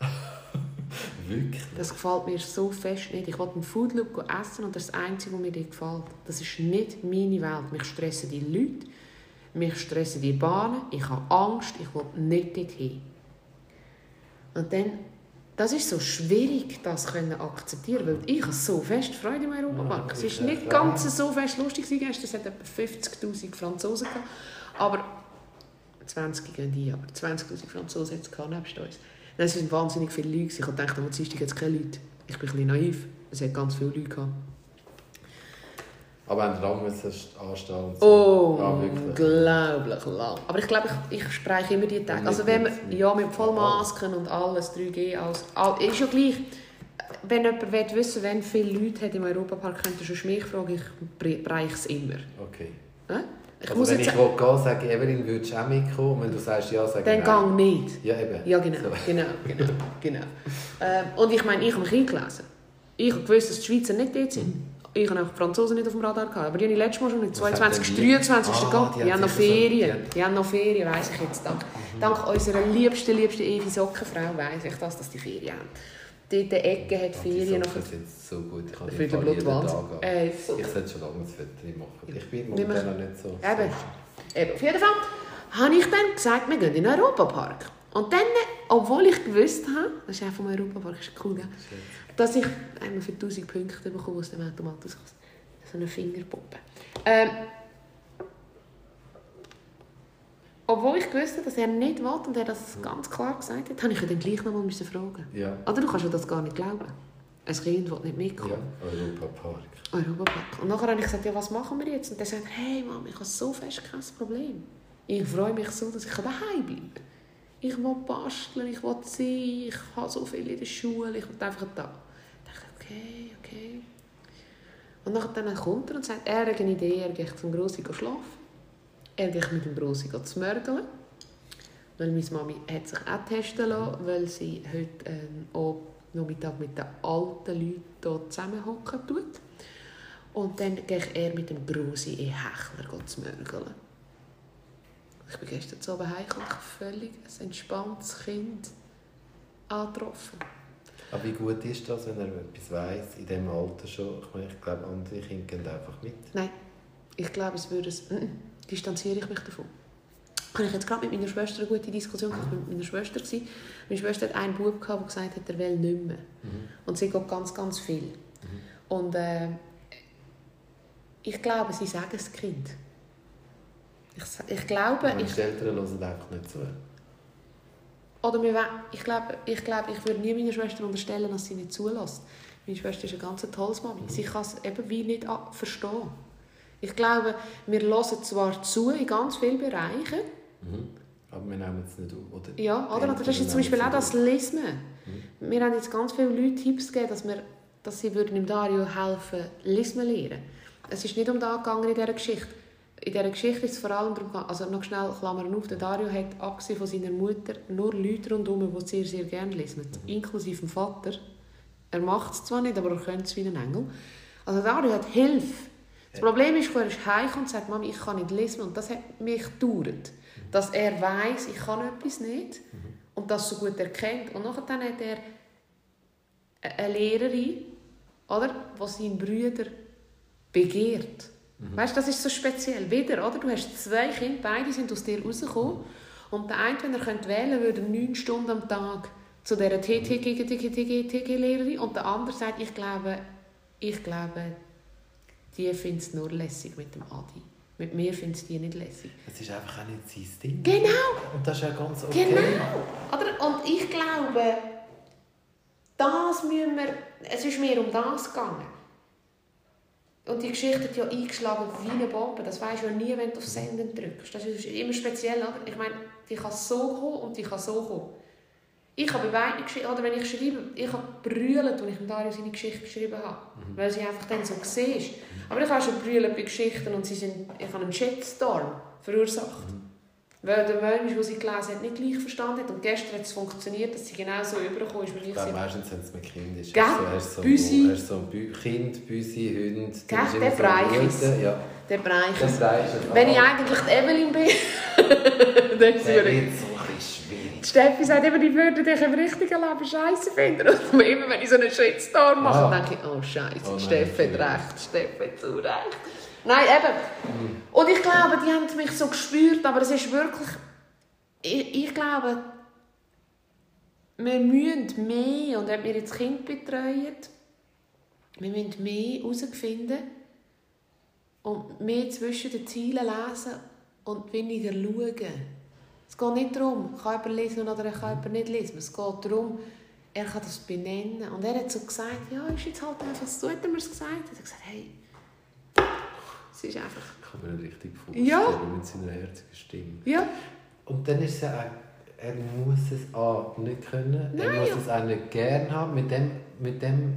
Wirklich? Das gefällt mir so fest nicht. Ich wollte einen Food Loop essen und das ist das Einzige, was mir gefällt. Das ist nicht meine Welt. Mich stressen die Leute, mich stressen die Bahnen, ich habe Angst, ich will nicht dorthin. Und dann, das ist so schwierig, das zu akzeptieren, weil ich habe so fest Freude im Europapark. Ja, es ist ist nicht ganz so fest lustig gewesen, es hat etwa 50'000 Franzosen gehabt, aber 20 gehen die, aber 20'000 Franzosen hat es gehabt, nebst uns. Es waren wahnsinnig viele Leute. Ich dachte, am Dienstag hat es keine Leute. Ich bin ein bisschen naiv. Es hat ganz viele Leute gehabt. Aber haben lang müssen anstehen und so. Ja, Unglaublich lang. Aber ich glaube, ich, ich spreche immer die Tage. Also wenn man, ja, mit Vollmasken und alles, 3G, alles, all, ist ja gleich. Wenn jemand will wissen wie viele Leute hat im Europapark, könnt ihr schon mich fragen, ich bereiche es immer. Okay. Ja? Ich also wenn ich gehen will, sage ich, Evelyn, würdest du auch mitkommen? Und wenn du sagst ja, sage ich Dann gang nicht. Ja, eben. Ja, genau, so. genau, genau, genau. ähm, und ich meine, ich habe mich eingelesen. Ich habe gewusst, dass die Schweizer nicht dort sind. Ich habe auch Franzosen nicht auf dem Radar gehabt. Aber die habe ich letztes Mal schon nicht. 22, 23 ah. Die, die haben noch Ferien. Die haben noch Ferien, weiss ich jetzt. Dank, mhm. dank unserer liebsten, liebsten Evi Sockenfrau weiss ich das, dass die Ferien haben. Dort die Ecke hat Ferien noch. Das so gut. Ich kann die jeden Tag äh, so. Ich sollte schon lange Foto machen. Ich bin momentan noch nicht so... Eben. Eben. Auf jeden Fall habe ich dann gesagt, wir gehen in den Europapark. Und dann, obwohl ich gewusst habe, das ist auch vom Europapark, ist cool, gell? Dass ich einmal für 1000 Punkte bekomme aus dem Automaten. So eine Fingerpuppe. Ähm, obwohl ich gewusst habe, dass er nicht will und er das ganz klar gesagt hat, habe ich ihn dann gleich noch mal fragen ja. Oder du kannst ja das gar nicht glauben. Ein Kind will nicht mitkommen. Ja, Europapark. Europapark. Und nachher habe ich gesagt, ja, was machen wir jetzt? Und er sagt, hey Mama, ich habe so fest kein Problem. Ich freue mich so, dass ich daheim bleiben kann. Ich will basteln, ich will sein, ich habe so viel in der Schule, ich will einfach da. Okay, okay. Und dann kommt er und sagt, er hat eine Idee, er geht zum Grossi schlafen. Er geht mit dem Grossi zu mörgeln. Weil meine Mami hat sich auch testen lassen, weil sie heute ähm, auch Nachmittag mit den alten Leuten hier zusammenhocken tut. Und dann gehe er mit dem Grossi in Hechler zu mörgeln. Ich bin gestern zu Abend heimgekommen völlig ein entspanntes Kind angetroffen. Aber wie gut ist das, wenn er etwas weiss, in diesem Alter schon? Ich, meine, ich glaube, andere Kinder gehen einfach mit. Nein, ich glaube, es würde es... Äh, distanziere ich mich davon. Ich habe jetzt gerade mit meiner Schwester eine gute Diskussion gehabt. mit meiner Schwester. Meine Schwester hat einen Bub, der gesagt hat, er will nicht mehr. Mhm. Und sie geht ganz, ganz viel. Mhm. Und äh, ich glaube, sie sagen es Kind. Ich, ich glaube... Und ich, die Eltern hören einfach nicht zu. Oder wir, ich glaube, ich, glaube, ich würde nie meiner Schwester unterstellen, dass sie nicht zulässt. Meine Schwester ist ein ganz tolles Mami. Mhm. Sie kann es eben wie nicht verstehen. Ich glaube, wir hören zwar zu in ganz vielen Bereichen. Mhm. Aber wir nehmen es nicht auf, oder? Ja, oder? das ist jetzt zum Beispiel auch das Lesen. Mhm. Wir haben jetzt ganz viele Leute Tipps gegeben, dass, wir, dass sie würden dem Dario helfen, Lesen lernen. Es ist nicht um das gegangen in dieser Geschichte in dieser Geschichte ist es vor allem darum also noch schnell Klammern auf, der Dario hat abgesehen von seiner Mutter nur Leute rundherum, die sehr, sehr gerne lesen, inklusive dem Vater. Er macht es zwar nicht, aber er könnte es wie ein Engel. Also Dario hat Hilfe. Das Problem ist, er ist heimkommt und sagt, Mami, ich kann nicht lesen und das hat mich gedauert. Dass er weiß, ich kann etwas nicht und das so gut erkennt. Und nachher hat er eine Lehrerin, oder, die seinen Brüder begehrt. Mhm. Weißt, das ist so speziell. Wieder, oder? Du hast zwei Kinder, beide sind aus dir rausgekommen. Und der eine, wenn er könnte wählen würde neun Stunden am Tag zu dieser TTG-Lehrerin. Und der andere sagt, ich glaube, ich glaube die findet es nur lässig mit dem Adi. Mit mir findet es die nicht lässig. Es ist einfach auch nicht sein Ding. Genau. Und das ist ja ganz okay. Genau. Oder? Und ich glaube, das müssen wir, es ist mir um das gegangen. Und die Geschichte hat ja eingeschlagen wie eine Bombe. Das weisst du ja nie, wenn du auf Senden drückst. Das ist immer speziell. Oder? Ich meine, die kann so kommen und die kann so kommen. Ich habe bei beiden Geschichten, oder wenn ich schreibe, ich habe brüllt, als ich Dario seine Geschichte geschrieben habe. Mhm. Weil sie einfach dann so war. Aber ich habe schon brüllt bei Geschichten und sie sind, ich habe einen Shitstorm verursacht. Mhm. Weil der Mensch, der sie gelesen hat, nicht gleich verstanden hat. Und gestern hat es funktioniert, dass sie genau so übergekommen ist, ich Ich glaube, sie... meistens, wenn es mit Kind ist. Gell? Ist so, Büsi. ist so, ist ein Bü Kind, Büsi, Hund. Gell? ist Der so Bereich ein ist- Ja, Der Bereich ist Wenn ich eigentlich die Evelyn bin, dann ich... ein bisschen schwierig. Die Steffi sagt immer, die würde dich im richtigen Leben scheiße finden. Und immer wenn ich so einen Shitstorm mache, Ah. denke ich, oh scheiße, Oh Steffi hat recht, Steffi hat zu recht. Nein, eben. Und ich glaube, die haben mich so gespürt, aber es ist wirklich... Ich, ich glaube, wir müssen mehr, und ob wir jetzt Kind betreuen, wir müssen mehr herausfinden und mehr zwischen den Zielen lesen und weniger schauen. Es geht nicht darum, kann jemand lesen oder kann jemand nicht lesen. Es geht darum, er kann das benennen. Und er hat so gesagt, ja, ist jetzt halt einfach so, hat er mir es gesagt. Er hat gesagt, hey, es ist einfach, Ich kann nicht richtig vorstellen, Ja. mit seiner herzigen Stimme. ja, Und dann ist es ja auch, er muss es A, nicht können, er Nein, muss ja. es auch nicht gern haben. Mit dem, mit dem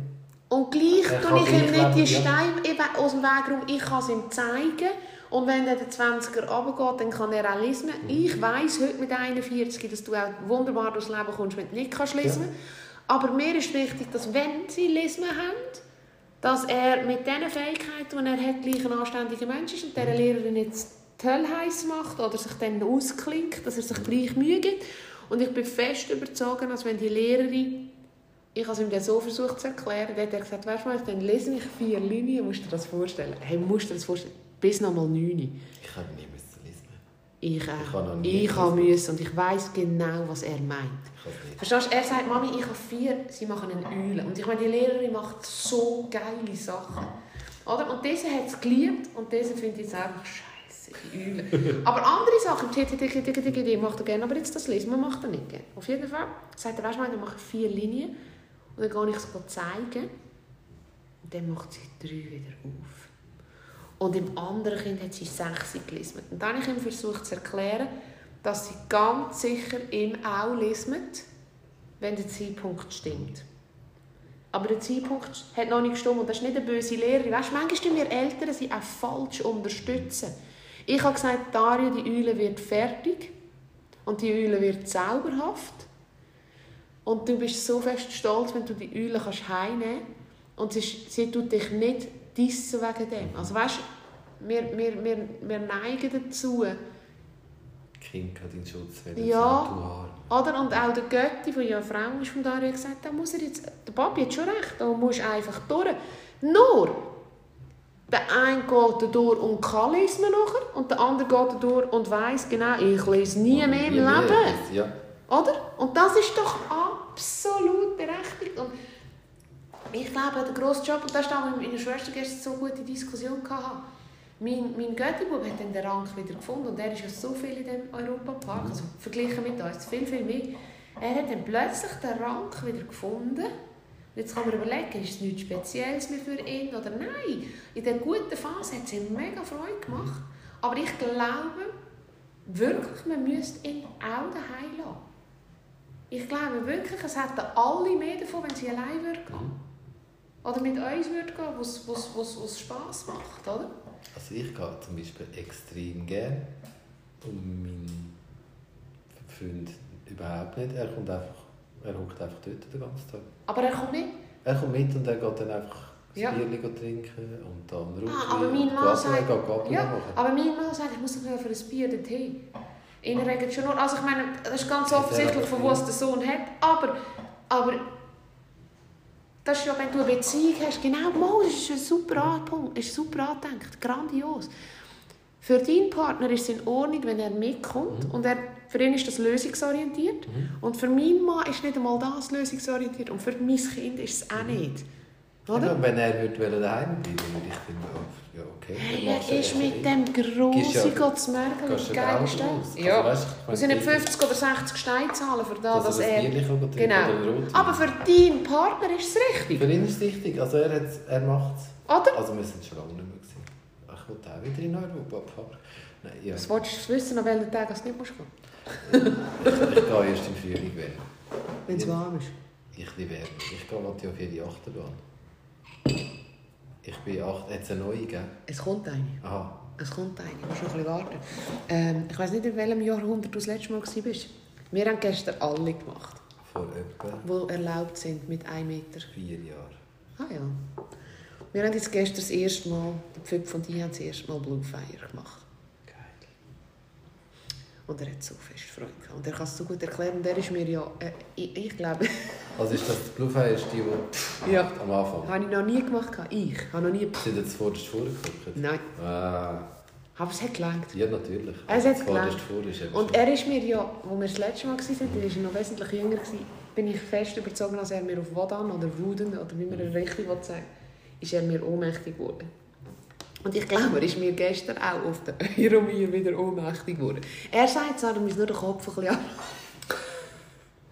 Und gleich Er tue ich ihm nicht die ja. Steine eben aus dem Weg rum. Ich kann es ihm zeigen. Und wenn der 20er runtergeht, dann kann er auch lesen. Mhm. Ich weiss heute mit 41, dass du auch wunderbar durchs Leben kommst, wenn du nicht kannst lesen Aber mir ist wichtig, dass wenn sie lesen haben, dass er mit diesen Fähigkeiten, die er hat, gleich ein anständiger Mensch ist und dieser. Lehrerin jetzt die Hölle heiß macht oder sich dann ausklinkt, dass er sich gleich Mühe gibt. Und ich bin fest überzeugt, dass wenn die Lehrerin ich habe es ihm dann so versucht zu erklären. Dann hat er gesagt, weißt du was, dann lese ich vier Linien, musst du dir das vorstellen. Hey, musst du dir das vorstellen? Bis nochmal neun. ich müssen lesen. Ich, Ich äh, ich gelesen. müssen und ich weiß genau, was er meint. Ich. Verstehst du? Er sagt, Mami, ich habe vier, sie machen eine Eule. Und ich meine, die Lehrerin macht so geile Sachen. Oder? Und diese hat es geliebt und diese finde ich jetzt einfach scheiße, die Eule. aber andere Sachen, die, macht er gerne, aber jetzt das lesen, man macht er nicht gerne. Auf jeden Fall sagt er, weißt du, dann mache ich vier Linien und dann gehe ich es zeigen und dann macht sie drei wieder auf. Und im anderen Kind hat sie sechs gelesen. Und dann habe ich ihm versucht zu erklären, dass sie ganz sicher ihm auch lesen, wenn der Zeitpunkt stimmt. Aber der Zeitpunkt hat noch nicht gestimmt und das ist nicht eine böse Lehrerin. Weißt, du, manchmal tun wir Eltern sie auch falsch unterstützen. Ich habe gesagt, Dario, die Eule wird fertig und die Eule wird zauberhaft. Und du bist so fest stolz, wenn du die Eule kannst heimnehmen Und sie, sie tut dich nicht dissen wegen dem. Also weißt, wir, wir, wir, wir neigen dazu, Kind kann deinen Schutz wählen. Ja. Oder? Und auch der Götti, der ja Frau ist, von hat gesagt, da muss er jetzt, der Papi hat schon recht, da musst du einfach durch. Nur, der eine geht durch und kann lesen nachher, und der andere geht durch und weiss genau, ich lese nie mehr im Nie mehr. Leben. Ja. Oder? Und das ist doch absolut berechtigt. Und ich glaube, der grosse Job, und das ist auch mit meiner Schwester gestern so gute Diskussion gehabt. Mein, mein Göttibub hat dann den Rank wieder gefunden und er ist ja so viel in dem Europapark, also verglichen mit uns, viel, viel mehr. Er hat dann plötzlich den Rank wieder gefunden. Und Jetzt kann man überlegen, ist es nichts Spezielles mehr für ihn oder nein. In der guten Phase hat es ihm mega Freude gemacht. Aber ich glaube wirklich, man müsste ihn auch daheim lassen. Ich glaube wirklich, es hätten alle mehr davon, wenn sie allein würden. Oder mit uns würden gehen, wo es wo es Spass macht, oder? Also ich gehe zum Beispiel extrem gern und mein Freund überhaupt nicht. Er kommt einfach, er hockt einfach dort den ganzen Tag. Aber er kommt nicht. Er kommt mit und er geht dann einfach Ja. ein trinken und dann Rotwein. Ah, aber mein Mann sagt- Ja, aber mein Mann sagt, ich muss doch für ein Bier dorthin. Ihn regt schon nur... Also ich meine, das ist ganz offensichtlich, von wo es der Sohn hat. Aber, aber das ist ja, wenn du eine Beziehung hast, genau, mal, das ist ein super Anpunkt, ist super angedenkt, grandios. Für deinen Partner ist es in Ordnung, wenn er mitkommt und er, für ihn ist das lösungsorientiert. Und für meinen Mann ist nicht einmal das lösungsorientiert und für mein Kind ist es auch nicht. Oder? Ja, wenn er würde daheim bleiben würde, ich finden, oh, ja okay. Er ist mit eh. dem Grossi ja- zu merken, Gehst wie du geil auch ist das? raus? Also, Ja. weißt Wir sind nicht 50 oder 60 Steine zahlen für das, dass er Genau. Aber für deinen Partner ist es richtig, Für ihn ist es wichtig. Also er, er macht es. oder? Also wir sind schon lange nicht mehr gewesen. Ich wollte auch wieder in Europa fahren. Nein, ja. Was willst du wissen, an welchen Tag du nicht musst gehen Ich, ich gehe erst im Frühling wählen. Wenn es warm ist. Ich liebe Wärme. Ich gehe auf jede Achterbahn. Ich bin acht... Hat es eine neue gegeben? Es kommt eine. Aha. Es kommt eine, du musst noch ein bisschen warten. Ähm, ich weiß nicht, in welchem Jahrhundert du das letzte Mal warst. Wir haben gestern alle gemacht, Vor etwa die erlaubt sind mit 1 Meter. vier Jahren. Ah ja. Wir haben jetzt gestern das erste Mal, der Pföpf und ich haben das erste Mal Blue Fire gemacht. Und er hat so fest Freude gehabt. Und er kann es so gut erklären. Und er ist mir ja, äh, ich, ich glaube, Also ist das die Blue Fire, ist die, die ja, am Anfang? habe ich noch nie gemacht. Ich habe noch nie... Sind jetzt vorderst vorgeguckt? Nein, Ah, aber es hat gelangt. ja, natürlich. Es hat vorderst gelangt. Und er ist mir ja, wo wir das letzte Mal waren, er war noch wesentlich jünger, gewesen, bin ich fest überzogen, als er mir auf Wodan oder Wuden, oder wie man es richtig will sagen ist er mir ohnmächtig geworden. Und ich glaube, er ist mir gestern auch auf der Euromir wieder ohnmächtig geworden. Er sagt zwar, du musst nur den Kopf ein bisschen.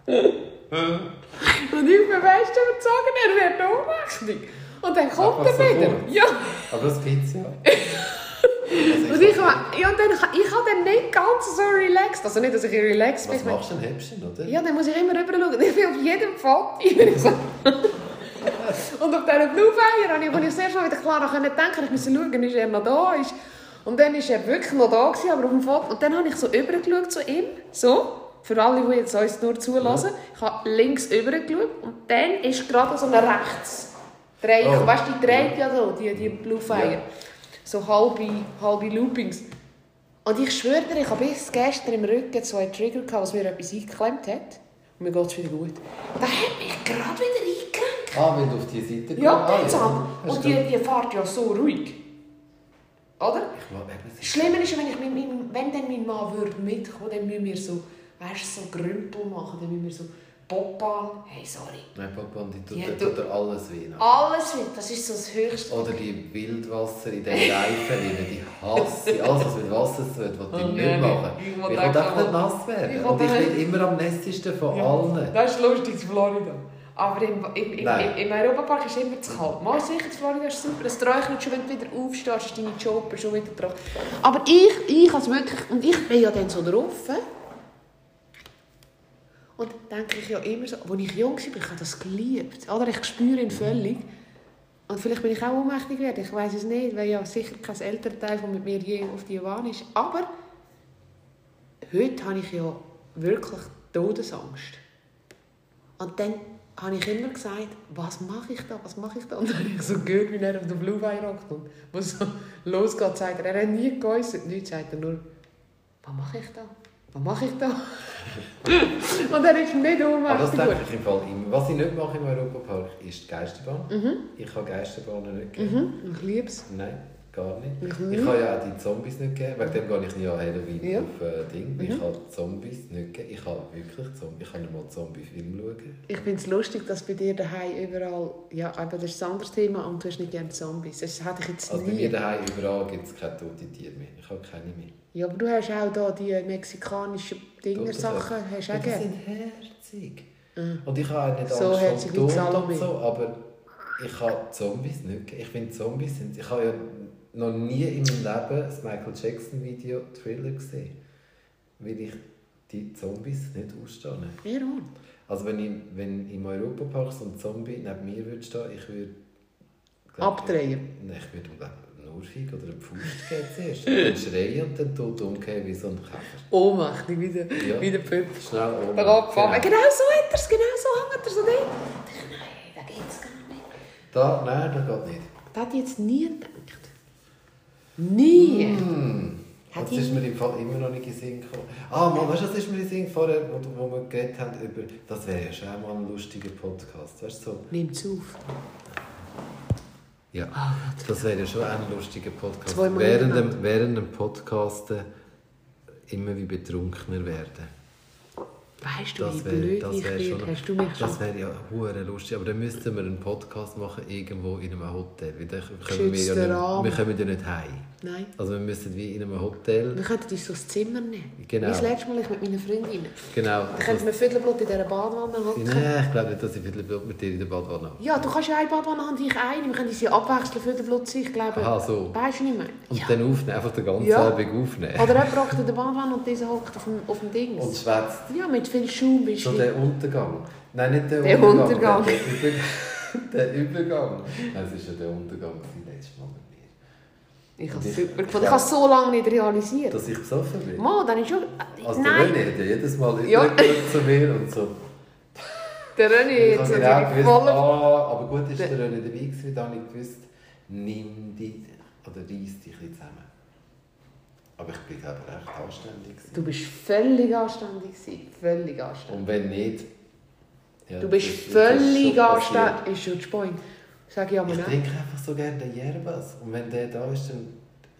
Und ich bin fest überzogen, er wird ohnmächtig. Und dann kommt so er wieder. Ja. Aber das gibt's ja. Und ich, ja, dann, ich habe dann nicht ganz so relaxed. Also nicht, dass ich relaxed bin. Was machst du denn? Häppchen, oder? Ja, dann muss ich immer rüber schauen. Ich bin auf jedem Foto. und auf dieser Blue Fire habe ich, als ich das erste Mal wieder klar denken konnte, ich musste schauen, ist er noch da ist. Und dann war er wirklich noch da, gewesen, aber auf dem Foto. Und dann habe ich so rübergeschaut zu ihm. So. Für alle, die jetzt uns nur zulassen. Ich habe links rübergeschaut. Und dann ist gerade so eine rechts Drehung. Oh. Weißt du, die dreht ja so, die, die Blue Fire. Ja. So halbe, halbe Loopings. Und ich schwöre dir, ich habe bis gestern im Rücken so einen Trigger gehabt, was mir etwas eingeklemmt hat. Und mir geht es wieder gut. Da hat mich gerade wieder eingelenkt. Ah, wenn du auf die Seite Ja, ah, ja. Und die, die fährt ja so ruhig. Oder? Ich war eben Das Schlimme ist, wenn, ich mit meinem, wenn dann mein Mann würde mitkommen dann müssen wir so, weißt, so Grümpel machen, dann müssen wir so Popball. Hey, sorry. Nein, Papa, und die tut, Ja, tut dir alles weh. Alles mit, das ist so das Höchste. Oder die Wildwasser in den Reifen, die hasse ich. Alles, was mit Wasser zu tun, was ich nicht machen. ich will auch einfach nicht nass werden. Und ich bin immer am nässesten von allen. Das ist lustig in Florida. Aber im, im, im, im, im Europapark ist es immer zu kalt. Mal sicher, Florida ist super. Es regnet schon, wenn du wieder aufstehst, ist deine Jobber schon wieder drauf. Aber ich, ich als wirklich, und ich bin ja dann so drauf. Und denke ich ja immer so, als ich jung war, ich habe das geliebt. Oder ich spüre ihn völlig. Und vielleicht bin ich auch ohnmächtig geworden, ich weiß es nicht, weil ja sicher kein Elternteil, der mit mir je auf die Bahn ist. Aber heute habe ich ja wirklich Todesangst. Und dann habe ich immer gesagt, was mache ich da, was mache ich da? Und dann habe ich so gehört, wie er auf der Blue Wire hockt und wo es so losgeht, sagt er, er hat nie geäussert, nichts, sagt er nur, was mache ich da? Was mache ich da? und er ist nicht Aber ohnmächtig das denke ich im Fall immer. Was ich nicht mache im Europapark, ist die Geisterbahn. Ich kann Geisterbahnen nicht geben. Mhm, ich liebe es. Nein, gar nicht. Ich Ich kann ja auch die Zombies nicht geben. Wegen dem gehe ich nie an Halloween Ja. auf äh, Ding. Ich Mhm. kann Zombies nicht geben. Ich kann wirklich Zombies. Ich kann mal Zombie-Film schauen. Ich finde es lustig, dass bei dir daheim überall, ja, aber das ist ein anderes Thema und du hast nicht gerne Zombies. Das hätte ich jetzt Also bei nie. mir daheim überall gibt es keine toten Tiere mehr. Ich habe keine mehr. Ja, aber du hast auch da die mexikanischen Dinger Tote Sachen, hast du Ja, auch die sind herzig. Mhm. Und ich habe auch nicht So Angst vor Tod und so, aber ich kann Zombies nicht. Ich finde Zombies sind... Ich habe ja noch nie in meinem Leben das Michael Jackson Video Thriller gesehen. Weil ich die Zombies nicht ausstehe. Ron. Also wenn, ich, wenn im Europapark so ein Zombie neben mir würde stehen, ich würde... glaub, Abdrehen. Nein, ich würde glaub, eine Ohrfeige oder eine Faust geben zuerst. Dann schreien und dann tot umgehen wie so ein Käfer. Ohnmächtig, wie der, Ja. wie der Pöpp. Schnell Kopf genau. genau so hat er es, genau so hängt er so dort. Ich Nein, da geht es gar nicht. Da, nein, das geht nicht. Das hat ich jetzt nie. Nie. Hm. Hat Das ist mir im Fall immer noch nicht in Sinn gekommen. Ah, Mann, weißt du, was ist mir in Sinn vorher, wo, wo wir geredet haben über, das wäre ja schon mal ein lustiger Podcast, weißt du, so. Nimm's auf. Ja. Ah, Das wäre ja schon ein lustiger Podcast. Während dem, während dem Podcasten immer wie betrunkener werden. Weißt du, Das wie blöd das ich wär werde? Hast du mich? Das wäre ja hure lustig, aber dann müssten wir einen Podcast machen irgendwo in einem Hotel. Weil dann kommen wir, ja nicht, wir kommen ja nicht heim. Nein. Also wir müssen wie in einem Hotel. Wir könnten uns so das Zimmer nehmen. Genau. Das letzte Mal ich mit meinen Freundinnen. Genau. Könnten wir Viertelblut in dieser Badewanne hocken. Nein, ich glaube nicht, dass ich viel mit dir in der Badwanne habe. Ja, du kannst ja eine Badewanne haben, ich eine. Wir können uns ja abwechseln für den Blut Ich glaube, Aha, so. weißt du nicht mehr? Und Ja. dann aufnehmen, einfach den ganzen Ja. Abend aufnehmen. Oder jemand hockt in der Badewanne und dieser hockt auf dem, auf dem Ding. Und schwätzt. Ja, mit viel Schaum bist So der Untergang. Nein, nicht der, Der Untergang. Der, der, Über der Übergang. Es war ja der Untergang letztes Mal mit mir. Ich habe es super gefunden. Ich habe es so lange nicht realisiert. Dass ich besoffen bin. Mo, dann ist schon... Also der Nein, René hat ja jedes Mal Ja. zu mir und so. der René genau natürlich gewusst, voll... ah, aber gut ist Der- der René dabei gewesen, da habe ich gewusst, nimm dich oder reiss dich ein zusammen. Aber ich bin glaube recht anständig gewesen. Du bist völlig anständig gewesen. Völlig anständig. Und wenn nicht... ja, Du bist das das völlig passiert. anständig. Ist schon Point. Sag ich aber Ich nicht. trinke einfach so gerne den Yerbas. Und wenn der da ist, dann...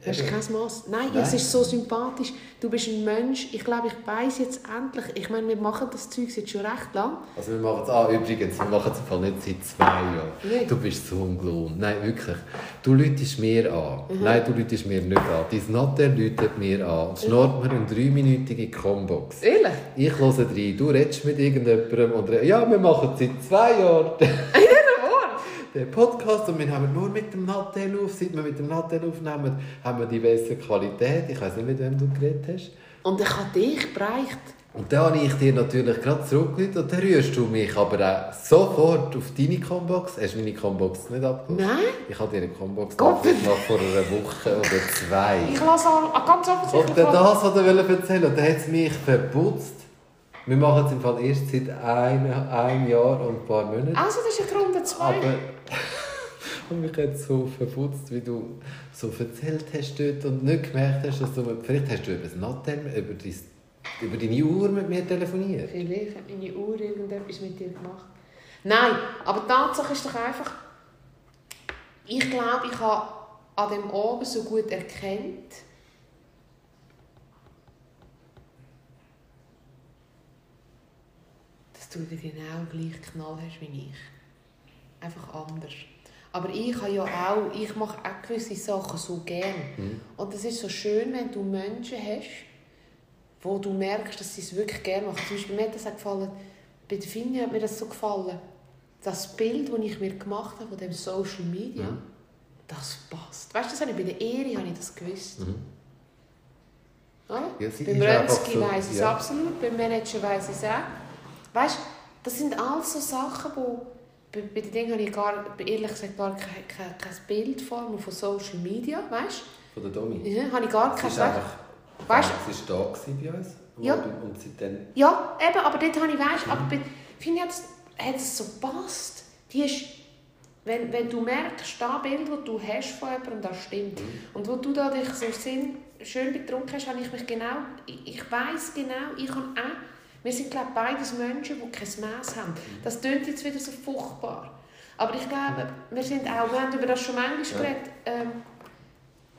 Hast du kein Mass? Nein, Nein. es ist so sympathisch. Du bist ein Mensch. Ich glaube, ich weiß jetzt endlich. Ich meine, wir machen das Zeug jetzt schon recht lang. Also wir machen es... Ah, übrigens, wir machen es Fall nicht seit zwei Jahren. Nicht? Du bist so ungelohnt. Nein, wirklich. Du läutest mir an. Mhm. Nein, du läutest mir nicht an. Dein Natter läutet mir an. Und schnurrt mir eine dreiminütige Combox. Ehrlich? Ich höre rein, du redest mit irgendjemandem und ja, wir machen seit zwei Jahren den, den Podcast und wir haben nur mit dem Nattel auf. Seit wir mit dem Nattel aufnehmen, haben wir die bessere Qualität. Ich weiß nicht, mit wem du geredet hast. Und ich habe dich bereicht. Und dann habe ich dir natürlich gerade zurückgelegt und dann rührst du mich aber auch sofort auf deine Combox. Hast du meine Combox nicht abgehört? Nein. Ich habe dir eine Combox abgemacht vor einer Woche oder zwei. Ich lasse ganz offensichtlich... Und dann das, was er erzählen wollte, dann hat es mich verputzt. Wir machen es im Fall erst seit einem, einem Jahr und ein paar Monaten. Also, das ist eine Runde zwei. Aber und mich hat so verputzt, wie du so erzählt hast dort und nicht gemerkt hast, dass du... Vielleicht hast du über das Nattel, über, dein, über deine Uhr mit mir telefoniert. Vielleicht hat meine Uhr irgendetwas mit dir gemacht. Nein, aber die Tatsache ist doch einfach... Ich glaube, ich habe an dem Abend so gut erkannt, du den genau gleich Knall hast wie ich. Einfach anders. Aber ich habe ja auch, ich mache auch gewisse Sachen so gern. Mhm. Und es ist so schön, wenn du Menschen hast, wo du merkst, dass sie es wirklich gerne machen. Zum Beispiel mir hat das auch gefallen, bei der Finja hat mir das so gefallen, das Bild, das ich mir gemacht habe von dem Social Media, Mhm. das passt. Weißt du, das habe ich bei der Ehre habe ich das gewusst. Mhm. Ja, sie Beim Röntgen so- weiss ich es ja. absolut, beim Manager weiss ich es auch. Weißt du, das sind alles so Sachen, wo bei, bei den Dingen habe ich gar, ehrlich gesagt gar kein, kein, kein Bild vor, von Social Media, weißt Von der Domi. du? Ja, habe ich gar kein ist Bild. Weißt Sie war da bei uns. Ja. Und, seitdem... Ja, eben, aber dort habe ich, weißt, aber Mhm. bei, finde ich, hat es- es so gepasst. Die ist, wenn, wenn du merkst, das Bild, das du hast von jemandem, das stimmt. Mhm. Und wo du da dich so Sinn, schön betrunken hast, habe ich mich genau, ich, ich weiss genau, ich habe auch, wir sind glaube ich beides Menschen, die kein Maß haben. Mhm. Das klingt jetzt wieder so furchtbar. Aber ich glaube, wir sind auch, wir haben über das schon manchmal Ja. geredet, ähm,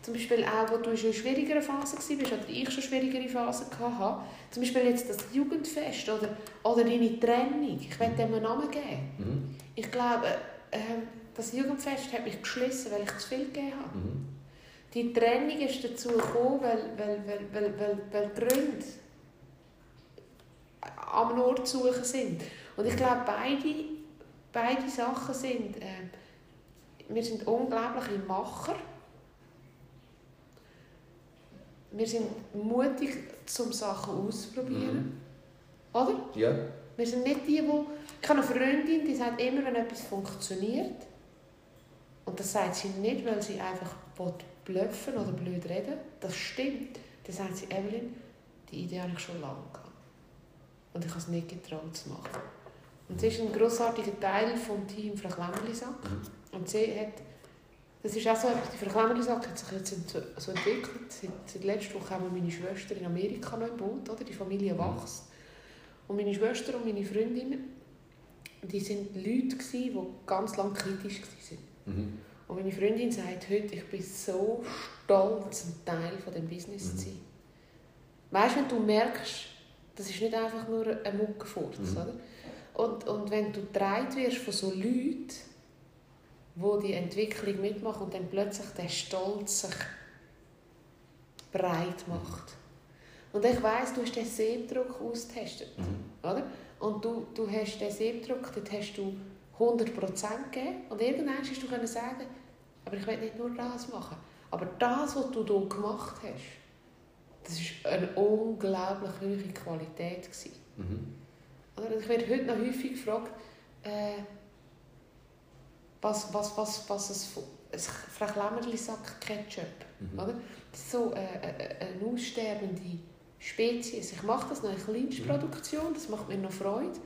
zum Beispiel auch, wo du in schwierigeren Phase warst, oder ich schon schwierigere Phasen hatte. Zum Beispiel jetzt das Jugendfest oder, oder deine Trennung. Ich werde dem einen Namen geben. Mhm. Ich glaube, ähm, das Jugendfest hat mich geschlossen, weil ich zu viel gegeben habe. Mhm. Die Trennung ist dazu gekommen, weil, weil, weil, weil, weil, weil die Gründe am Ort zu suchen sind. Und ich glaube, beide, beide Sachen sind, äh, wir sind unglaubliche Macher. Wir sind mutig, um Sachen auszuprobieren. Oder? Ja. Wir sind nicht die, die... Ich habe eine Freundin, die sagt immer, wenn etwas funktioniert, und das sagt sie nicht, weil sie einfach bluffen oder blöd reden das stimmt, dann sagt sie, Evelyn, die Idee habe ich schon lange gehabt. Und ich habe es nicht getraut zu machen. Und sie ist ein grossartiger Teil vom Team Frau Klemmerlisack. Mhm. Und sie hat, das ist auch so etwas, die Frau Klemmerlisack hat sich jetzt so, entwickelt. Seit, seit letzter Woche haben wir meine Schwester in Amerika im Boot, oder? Die Familie wächst. Und meine Schwester und meine Freundin, die sind Leute gewesen, die ganz lange kritisch waren. Mhm. Und meine Freundin sagt heute, ich bin so stolz, ein Teil von dem Business Mhm. zu sein. Weißt du, wenn du merkst, das ist nicht einfach nur ein Muckenfurz, Mhm. oder? Und, und wenn du getragen wirst von so Leuten, die die Entwicklung mitmachen und dann plötzlich der Stolz sich breit macht. Und ich weiss, du hast den Siebdruck ausgetestet, Mhm. oder? Und du, du hast den Siebdruck, dort hast du 100% gegeben und irgendwann hast du können sagen, aber ich will nicht nur das machen. Aber das, was du hier gemacht hast, das war eine unglaublich hohe Qualität. Gewesen. Mhm. Oder? Ich werde heute noch häufig gefragt, äh, was, was, was, was, es, ein Frachlammerli-Sack Ketchup. Mhm. Oder? Das ist so äh, äh, eine aussterbende Spezies. Ich mache das noch in Kleinstproduktion, das macht mir noch Freude.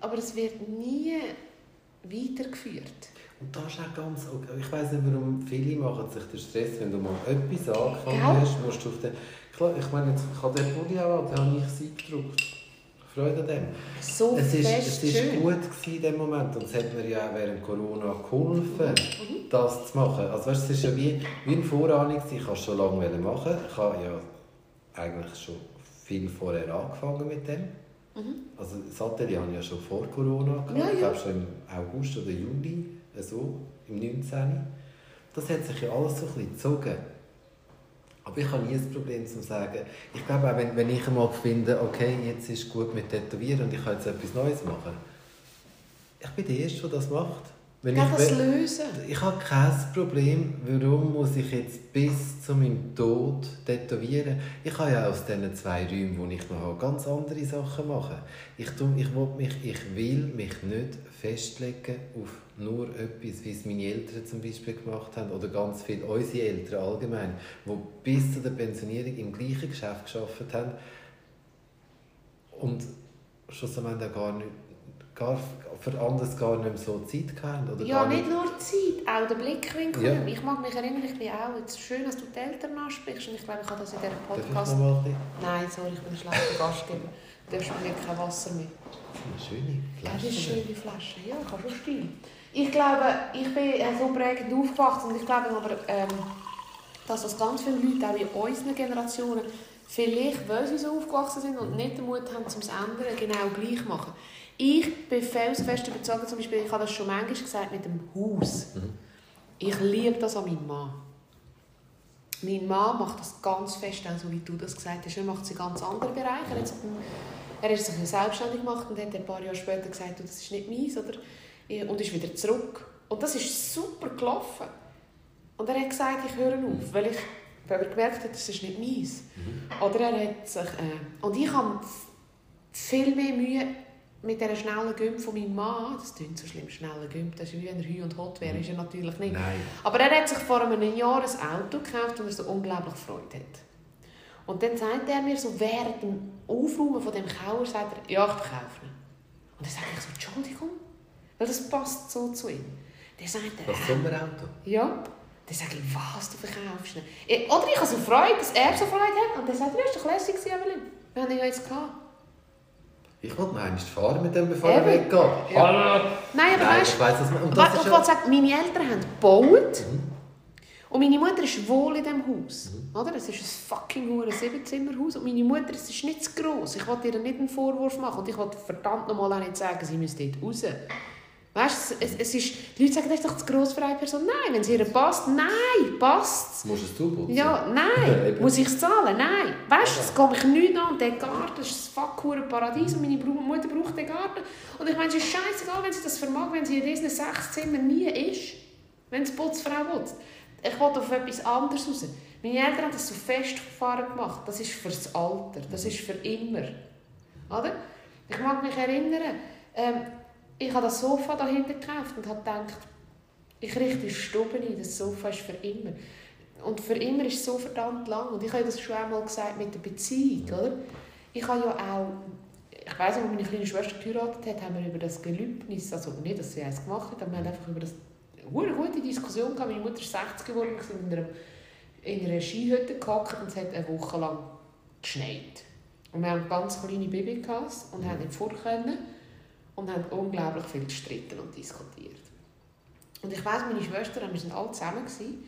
Aber es wird nie weitergeführt. Und das ist auch ganz okay. Ich weiss nicht, warum viele machen sich den Stress, wenn du mal etwas angefangen hast, musst du auf den... Klar, ich meine, jetzt, ich habe den Pulli auch an, den habe ich sie gedruckt. Freude an dem. So Es ist, es ist schön. gut gewesen in dem Moment und es hat mir ja auch während Corona geholfen, Mhm. das zu machen. Also weißt, es ist ja wie, wie eine Vorahnung, ich wollte es schon lange machen. Ich habe ja eigentlich schon viel vorher angefangen mit dem. Mhm. Also das Atelier habe ich ja schon vor Corona gehabt. Ja, Ich ja. glaube schon im August oder Juli, so, im 19. Das hat sich ja alles so ein bisschen gezogen. Aber ich habe nie ein Problem zu sagen, ich glaube auch, wenn, wenn ich einmal finde, okay, jetzt ist gut mit Tätowieren und ich kann jetzt etwas Neues machen. Ich bin der Erste, der das macht. Wenn Ja, ich, das lösen. ich habe kein Problem, warum muss ich jetzt bis zu meinem Tod tätowieren. Ich kann ja aus diesen zwei Räumen, wo ich noch habe, ganz andere Sachen machen. Ich, tu- ich, will mich, ich will mich nicht festlegen auf nur etwas, wie es meine Eltern zum Beispiel gemacht haben oder ganz viele unsere Eltern allgemein, die bis zu der Pensionierung im gleichen Geschäft gearbeitet haben und schlussendlich auch gar nicht gar, für anderes gar nicht mehr so Zeit gehabt oder Ja, gar nicht nur Zeit, auch der Blickwinkel. Ja. Ich mag mich erinnern, ich bin auch, jetzt schön, dass du die Eltern ansprichst und ich glaube, ich habe das in diesem Darf ich Podcast... Nein, sorry, ich bin ein schlechter Gastgeber. Du darfst mir kein Wasser mehr. Eine schöne Das Flasche. ist eine schöne Flasche, ja, habe schon Stil. Ich glaube, ich bin so prägend aufgewachsen und ich glaube aber, ähm, dass das ganz viele Leute, auch in unseren Generationen, vielleicht, weil sie so aufgewachsen sind und nicht den Mut haben, um es zu ändern, genau gleich machen. Ich bin felsenfest überzeugt, zum Beispiel, ich habe das schon manchmal gesagt, mit dem Haus. Mhm. Ich liebe das an meinem Mann. Mein Mann macht das ganz fest, so wie du das gesagt hast. Er macht es in ganz anderen Bereichen. Er hat sich, selbstständig gemacht und hat ein paar Jahre später gesagt, das ist nicht meins. Oder? Und ist wieder zurück. Und das ist super gelaufen. Und er hat gesagt, ich höre auf, weil, ich, weil er gemerkt hat, das ist nicht meins. Oder er hat sich... Äh, und ich habe viel mehr Mühe mit dieser schnellen Gümp von meinem Mann. Das klingt so schlimm, schnelle Gümp. Das ist wie wenn er und Hot wäre. Ist er natürlich nicht. Nein. Aber er hat sich vor einem Jahr ein Auto gekauft und er so unglaublich Freude hat. Und dann sagt er mir so während dem Aufräumen von dem Kauer, sagt er, ja, ich verkaufe ihn. Und dann sage ich so, Entschuldigung, weil das passt so zu ihm. Dann sagt er, Das Sommerauto. ja. Dann sage ich, was, du verkaufst ihn. Ich- Oder ich habe so Freude, dass er so Freude hat. Und dann sagt er, ja, ist doch lässig Evelyn. Wir haben ihn ja jetzt gehabt. Ich wollte mal fahren mit dem, bevor er weggeht. Ja. Hallo. Nein, aber Nein, weißt ich weiss das nicht. Und Was, das ich ist wollte ja... sagen, meine Eltern haben gebaut und meine Mutter ist wohl in diesem Haus. Mhm. Oder? Es ist ein fucking hure Siebenzimmerhaus und meine Mutter es ist nicht zu gross. Ich wollte ihr nicht einen Vorwurf machen und ich wollte verdammt nochmal auch nicht sagen, sie müsste dort raus. Weißt du, es, es ist, die Leute sagen, das ist doch zu gross für eine Person. Nein, wenn es ihr passt, nein, passt Musst du es zuputzen? ja, nein. Muss ich es zahlen? Nein. Weißt du, es geht mich nicht an. Der Garten ist ein fuck hure Paradies und meine Mutter braucht den Garten. Und ich meine, es ist scheißegal, wenn sie das vermag, wenn sie in diesen sechs Zimmern nie ist. Wenn es Putzfrau will. Ich will auf etwas anderes raus. Meine Eltern haben das so festgefahren gemacht. Das ist fürs Alter. Das ist für immer. Oder? Ich mag mich erinnern, ähm, ich habe das Sofa dahinter gekauft und habe gedacht, ich richte die Stube ein, das Sofa ist für immer. Und für immer ist es so verdammt lang. Und ich habe das schon einmal gesagt mit der Beziehung, oder? Ich habe ja auch, ich weiss, als meine kleine Schwester geheiratet hat, haben wir über das Gelübnis, also nicht, dass sie eins gemacht hat, aber wir haben einfach über das eine gute Diskussion gehabt. Meine Mutter ist 60 geworden, sind in einer, in einer Skihütte gehockt und es hat eine Woche lang geschneit. Und wir haben ganz kleine Baby gehabt und haben nicht vor können und haben unglaublich viel gestritten und diskutiert. Und ich weiss, meine Schwestern, wir waren alle zusammen, gewesen,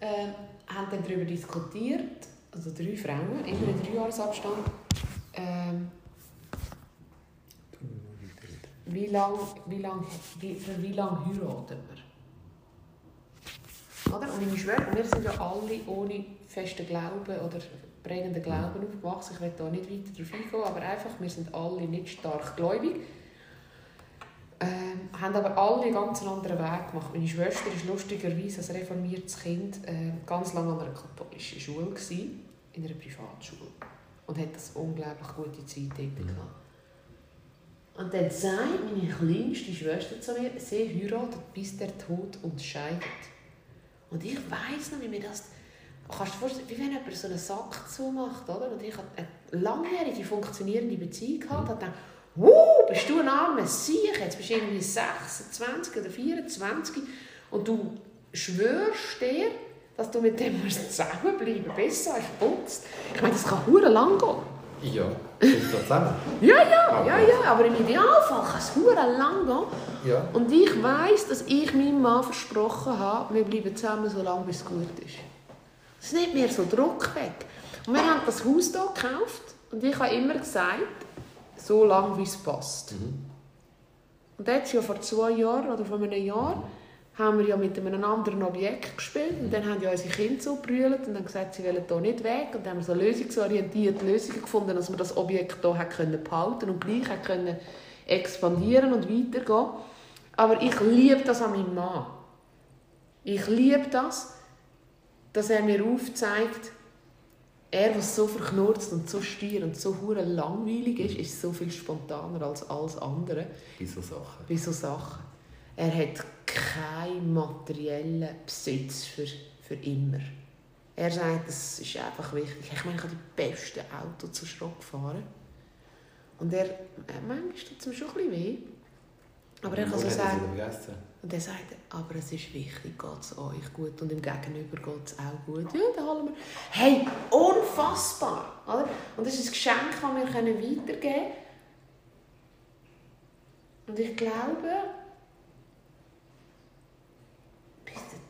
äh, haben dann darüber diskutiert, also drei Frauen, immer in drei Jahresabstand, ähm, wie lange wie lang, wie, wie lange heiraten wir. Oder? Und meine Schwester, wir sind ja alle ohne festen Glauben oder prägenden Glauben aufgewachsen. Ich will da nicht weiter darauf eingehen, aber einfach, wir sind alle nicht stark gläubig. Ähm, haben aber alle einen ganz anderen Weg gemacht. Meine Schwester war lustigerweise als reformiertes Kind äh, ganz lange an einer katholischen Schule, gewesen, in einer Privatschule. Und hat das unglaublich gute Zeit dort gehabt. Und dann sagt meine kleinste Schwester zu mir, sie heiratet, bis der Tod uns scheidet. Und ich weiss noch, wie mir das... Kannst du vorstellen, wie wenn jemand so einen Sack zumacht, oder? Und ich hatte eine langjährige, funktionierende Beziehung gehabt, mhm. dachte, Wuh, bist du ein armer Sieg, jetzt bist du irgendwie 26 oder 24 und du schwörst dir, dass du mit dem zusammenbleiben musst, besser als putzt. Ich meine, das kann hure lang gehen. Ja, kommt zusammen. ja, ja, ja, ja, aber im Idealfall kann es hure lang gehen. Ja. Und ich weiss, dass ich meinem Mann versprochen habe, wir bleiben zusammen, so lange bis es gut ist. Es ist nicht mehr so Druck weg. Und wir haben das Haus hier gekauft und ich habe immer gesagt, so lange, wie es passt. Mhm. Und jetzt ja vor zwei Jahren oder vor einem Jahr haben wir ja mit einem anderen Objekt gespielt und dann haben ja unsere Kinder so gebrüllt und haben gesagt, sie wollen hier nicht weg und dann haben wir so lösungsorientierte Lösungen gefunden, dass wir das Objekt hier können behalten und gleich können expandieren und weitergehen. Aber ich liebe das an meinem Mann. Ich liebe das, dass er mir aufzeigt, er, was so verknurzt und so stier und so hure langweilig ist, ist so viel spontaner als alles andere. Bei so Sachen. Bei so Sachen. Er hat keinen materiellen Besitz für, für immer. Er sagt, das ist einfach wichtig. Ich meine, ich habe die besten Autos zu Schrott gefahren. Und er, manchmal tut es mir schon ein bisschen weh. Aber er kann so sagen... Und er sagt, aber es ist wichtig, geht es euch gut und im Gegenüber geht es auch gut. Ja, dann holen wir... Hey, unfassbar! Oder? Und das ist ein Geschenk, das wir weitergeben können. Und ich glaube,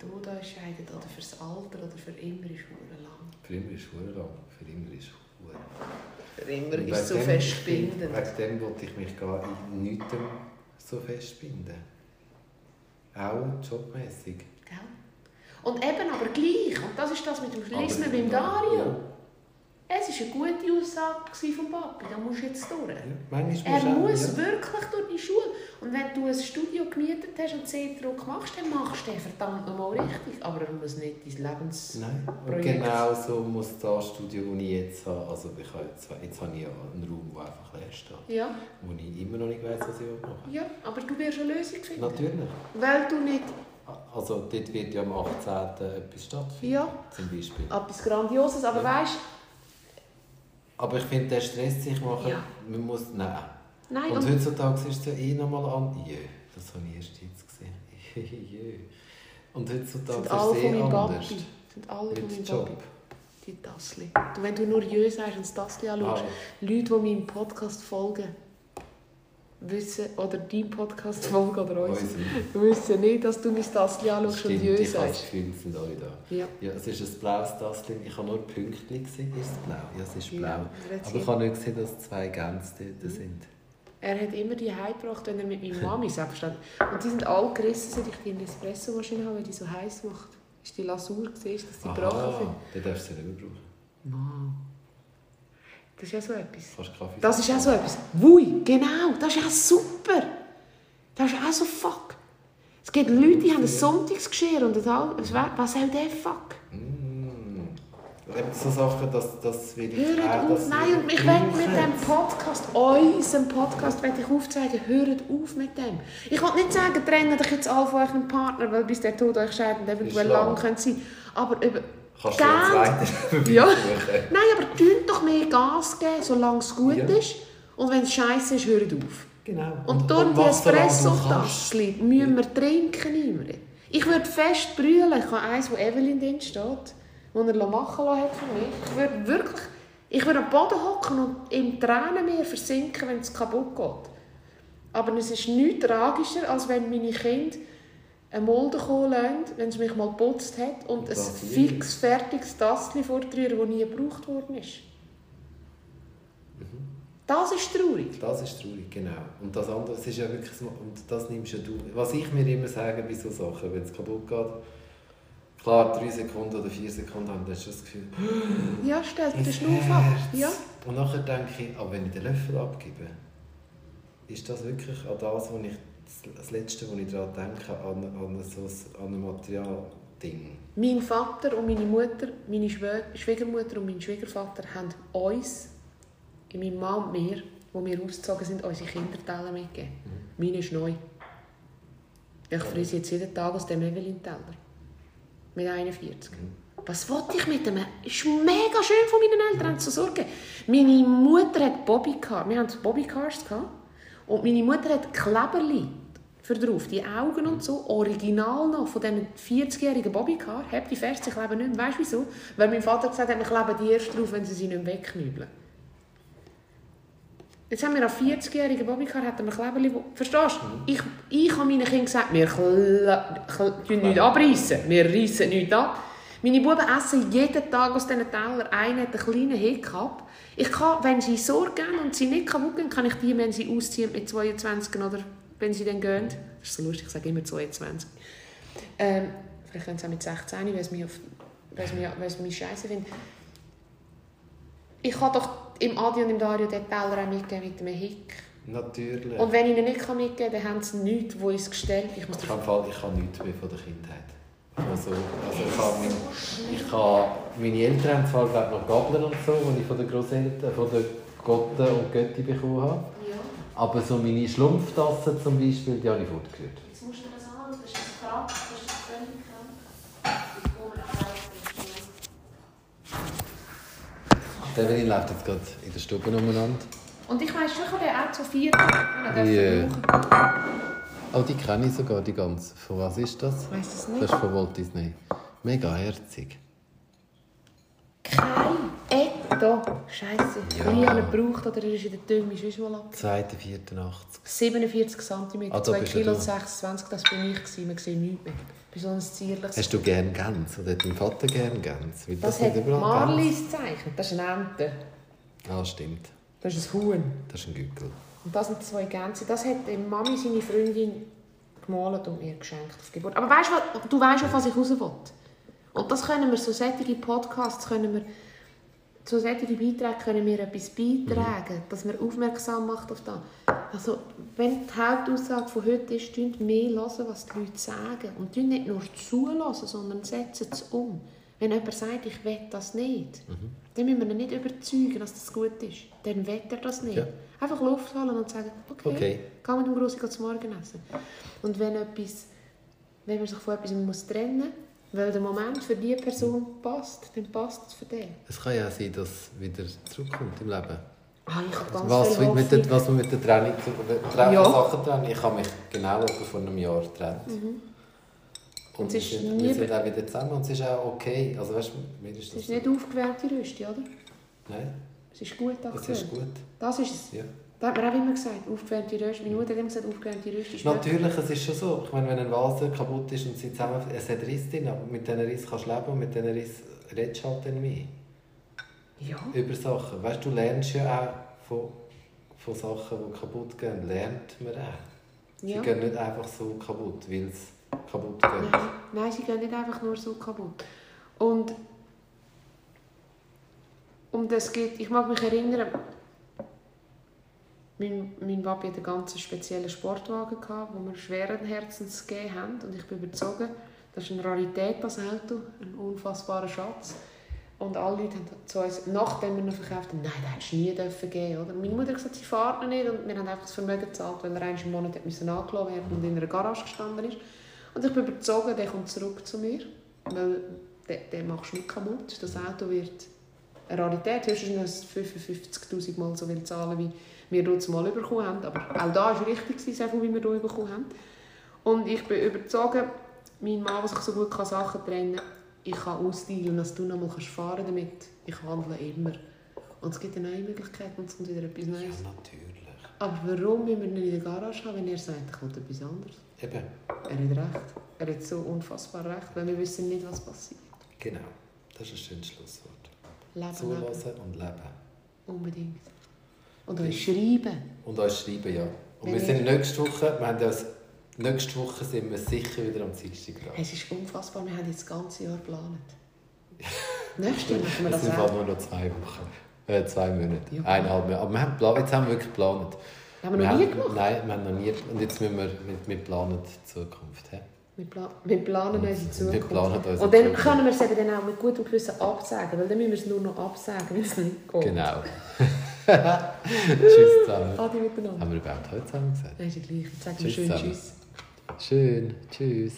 der Tod entscheidet, oder fürs Alter oder für immer, ist es lang. Für immer ist es lang, für immer ist es Für immer ist es so festbindend. Wegen dem wollte ich mich gar in nichts so festbinden. Auch jobmäßig. Und eben aber gleich, und das ist das mit dem Schließen beim Dario. Ja. Es war eine gute Aussage vom Papi, da musst du jetzt durch. Ja, er muss ja. wirklich durch die Schule. Und wenn du ein Studio gemietet hast und C-Druck machst, dann machst du den verdammt nochmal richtig. Aber er muss nicht dein Lebens. Nein, und genau so muss das Studio, das ich jetzt habe, also ich habe jetzt, jetzt habe ich einen Raum, der einfach leer steht. Ja. Wo ich immer noch nicht weiß, was ich machen Ja, aber du wirst eine Lösung finden. Natürlich. Weil du nicht also dort wird ja am 18. etwas stattfinden, ja. zum Beispiel. Etwas Grandioses, aber ja. weißt aber ich finde, der Stress sich machen, ja. man muss, nein. nein und, und heutzutage ist es ja eh nochmal an, jö, das habe ich erst jetzt gesehen, jö. Und heutzutage ist es eh anders. Papi. Sind alle Mit von meinem Job. Papi. Die Tassli. Wenn du nur Jö sagst und das Tassli anschaust, ah. Leute, die meinem Podcast folgen, wissen, oder deinem Podcast folgen oder uns, wissen nicht, dass du mein Tassli anschaust und Jö sagst. ich habe da. Ja. ja. Es ist ein blaues Tassli. Ich habe nur Pünktchen gesehen. Ist es blau? Ja, es ist blau. Ja, Aber ich habe nicht gesehen, dass zwei Gänse dort mhm. sind. Er hat immer die heimgebracht, wenn er mit meiner Mami selbstverständlich. Und die sind alle gerissen, seit ich die Espresso-Maschine habe, weil die so heiß macht. Ist die Lasur gesehen, dass die gebrochen sind? Dann darfst du sie nicht mehr brauchen. Wow. Das ist ja so etwas. Kannst Kaffee das ist ja so etwas. Wui, genau, das ist ja super. Das ist auch so fuck. Es gibt Leute, die haben ein Sonntagsgeschirr und das was soll der fuck? Mm. So Sachen, dass das will ich Hört auf, nein, und ich will mit dem Podcast, unserem Podcast, will ich aufzeigen, hört auf mit dem. Ich will nicht sagen, trennen dich jetzt alle von eurem Partner, weil bis der Tod euch scheidet eventuell lang sein könnte. Aber über Kannst du jetzt weiter ja. Nein, aber tun doch mehr Gas geben, solange es gut ja. ist. Und wenn es scheiße ist, hört auf. Genau. Und, und durch die Espresso-Tasse müssen wir trinken immer. Ich würde fest brüllen. Ich habe eins, wo Evelyn drin steht, das er machen lassen hat für mich. Ich würde wirklich... Ich würde am Boden hocken und im Tränenmeer versinken, wenn es kaputt geht. Aber es ist nichts tragischer, als wenn meine Kinder eine Mulde kommen wenn es mich mal geputzt hat und ein fix fertiges Tassli vorrühren, das nie gebraucht worden ist. Mhm. Das ist traurig. Das ist traurig, genau. Und das andere das ist ja wirklich, und das nimmst ja du. Was ich mir immer sage bei solchen Sachen, wenn es kaputt geht, klar, drei Sekunden oder vier Sekunden haben, dann hast du das Gefühl, ja, stellt den Schnuff ab. Ja. Und nachher denke ich, aber wenn ich den Löffel abgebe, ist das wirklich an das, was ich das Letzte, was ich daran denke, an, an, so an ein Materialding. Mein Vater und meine Mutter, meine Schwiegermutter und mein Schwiegervater haben uns, meinem Mann und mir, wo wir ausgezogen sind, unsere Kinderteile mitgegeben. Mhm. Meine ist neu. Ich frise jetzt jeden Tag aus dem Evelyn-Teller. mit 41. Was wollte ich mit dem? Es ist mega schön von meinen Eltern zu sorgen. Meine Mutter hat Bobbycars. Wir hatten Bobbycars. Gehabt. Und meine Mutter hat Kleberli für drauf, die Augen und so, original noch von diesen 40-jährigen Bobbycar. Habt die fest, sie kleben nicht mehr. Weißt du wieso? Weil mein Vater gesagt hat, wir kleben die erst drauf, wenn sie sie nicht mehr wegknübeln. Jetzt haben wir einen 40-jährigen Bobbycar, hat er mir Kleberli... Verstehst du? Ich, ich habe meinen Kindern gesagt, wir tun nichts abreißen. Wir reissen nichts ab. Meine Buben essen jeden Tag aus diesen Tellern. Einer hat einen kleinen Hiccup. Ich kann, wenn sie Sorge haben und sie nicht kaputt gehen, kann ich die, wenn sie ausziehen mit 22 oder wenn sie dann gehen, das ist so lustig, ich sage immer 22, ähm, vielleicht können sie auch mit 16, weil es mich, auf, weil es mich, weil es mich scheiße findet. Ich kann doch im Adi und im Dario den Teller auch mitgeben mit einem Hick. Natürlich. Und wenn ich ihnen nicht mitgeben kann, dann haben sie nichts, wo es gestellt Ich, muss ich, ich habe nichts mehr von der Kindheit. Also, also ich, habe ich habe, meine Eltern haben zwar glaube noch Gabeln und so, die ich von den Großeltern, von den Gotten und Götti bekommen habe. Ja. Aber so meine Schlumpftassen zum Beispiel, die habe ich fortgeführt. Jetzt musst du das anschauen, das ist ein Krank, das ist völlig krank. Der Evelyn läuft jetzt gerade in der Stube umeinander. Und ich weiss schon, ich habe den auch zu vier. Yeah. Oh, die kenne ich sogar, die ganze. Von was ist das? Ich weiss es nicht. Das ist von Walt Disney. Mega herzig. Kein Etto. Scheiße. Ja. Wenn ich einen gebraucht oder er ist in der Dümme, ist mal ab. 2.84. 47 cm, ah, 2 Kilo 26, das bin ich. Gewesen. Man sieht nichts mehr. Besonders zierlich. Hast du gerne Gänse? Oder hat dein Vater gerne Gänse? Das, das hat Marlies gezeichnet. Das ist eine Ente. Ah, stimmt. Das ist ein Huhn. Das ist ein Gückel. Und das sind zwei Gänse. Das hat die Mami, seine Freundin, gemalt und mir geschenkt auf Geburt. Aber weißt du, weißt, auf was ich raus will. Und das können wir, so solche Podcasts können wir, so solche Beiträge können wir etwas beitragen, mhm. dass man aufmerksam macht auf das. Also, wenn die Hauptaussage von heute ist, mehr hören, was die Leute sagen. Und nicht nur zulassen, sondern setzen es um. Wenn jemand sagt, ich will das nicht, mhm. dann müssen wir ihn nicht überzeugen, dass das gut ist. Dann will er das nicht. Ja. Einfach Luft holen und sagen, okay, okay. geh mit dem Grossi zum Morgen essen. Und wenn, etwas, wenn man sich von etwas muss trennen muss, weil der Moment für diese Person passt, dann passt es für den. Es kann ja sein, dass es wieder zurückkommt im Leben. Ah, ich habe ganz was, viel mit der, was man mit der Trennung, Trennung ja. Sachen trennen. Ich habe mich genau vor einem Jahr getrennt. Mhm. Und wir sind, wir sind auch wieder zusammen und es ist auch okay. Also, weißt, mir ist das es ist nicht aufgewärmte Rüste, oder? Nein. Es ist gut aktuell. Es ist gut. Das ist es. Ja. Das hat man auch immer gesagt, aufgewärmte Röste. Meine Mutter hat immer gesagt, aufgewärmte Röste ist Natürlich, es ist schon so. Ich meine, wenn ein Vase kaputt ist und sie zusammen... Es hat Risse drin, aber mit diesen Rissen kannst du leben und mit diesen Rissen redest du halt dann mehr. Ja. Über Sachen. Weißt du, du lernst ja auch von, von Sachen, die kaputt gehen, lernt man auch. Sie ja. gehen nicht einfach so kaputt, weil es kaputt geht. Nein. Nein, sie gehen nicht einfach nur so kaputt. Und um das geht, ich mag mich erinnern, mein, mein Papi hatte einen ganz speziellen Sportwagen, gehabt, den wir schweren Herzens gegeben haben. Und ich bin überzogen, das ist eine Rarität, das Auto, ein unfassbarer Schatz. Und alle Leute haben zu uns, nachdem wir ihn verkauft haben, nein, den hättest du nie dürfen geben. Oder? Meine Mutter hat gesagt, sie fährt noch nicht. Und wir haben einfach das Vermögen gezahlt, weil er einmal im Monat angelassen werden und in einer Garage gestanden ist. Und ich bin überzogen, der kommt zurück zu mir. Weil den, den machst du nicht kaputt. Das Auto wird eine Rarität. Höchstens 55'000 Mal so viel zahlen, wie wir dort mal bekommen haben. Aber auch da war es richtig, so viel, wie wir hier bekommen haben. Und ich bin überzeugt, mein Mann, der sich so gut Sachen trennen kann, ich kann ausdealen, dass du noch mal fahren damit. Ich handle immer. Und es gibt eine neue Möglichkeit und es kommt wieder etwas Neues. Ja, natürlich. Aber warum müssen wir nicht in der Garage haben, wenn er sagt, ich will etwas anderes? Eben. Er hat recht. Er hat so unfassbar recht, weil wir wissen nicht, was passiert. Genau. Das ist ein schönes Schlusswort. Leben, Zulassen und leben. Unbedingt. Und euch schreiben. Und euch schreiben, ja. Und Wenn wir sind nächste Woche, wir haben das, nächste Woche sind wir sicher wieder am Dienstag dran. Es ist unfassbar, wir haben jetzt das ganze Jahr geplant. nächste Woche machen wir das Es sind auch. nur noch zwei Wochen. Äh, zwei Monate. Ja. Eineinhalb Monate. Aber wir haben, jetzt haben wir wirklich geplant. Haben wir noch nie gemacht? Nein, wir haben noch nie. Und jetzt müssen wir mit, mit planen die Zukunft. He? Wir, pla wir planen unsere Zukunft. Unsere Und dann können wir es eben dann auch mit gutem Gewissen absagen, weil dann müssen wir es nur noch absagen, wenn es nicht geht. Genau. tschüss zusammen. Adi miteinander. Haben wir überhaupt heute zusammen gesagt? Nein, ist ja gleich. Jetzt sagen wir schön zusammen. Tschüss. Schön. Tschüss.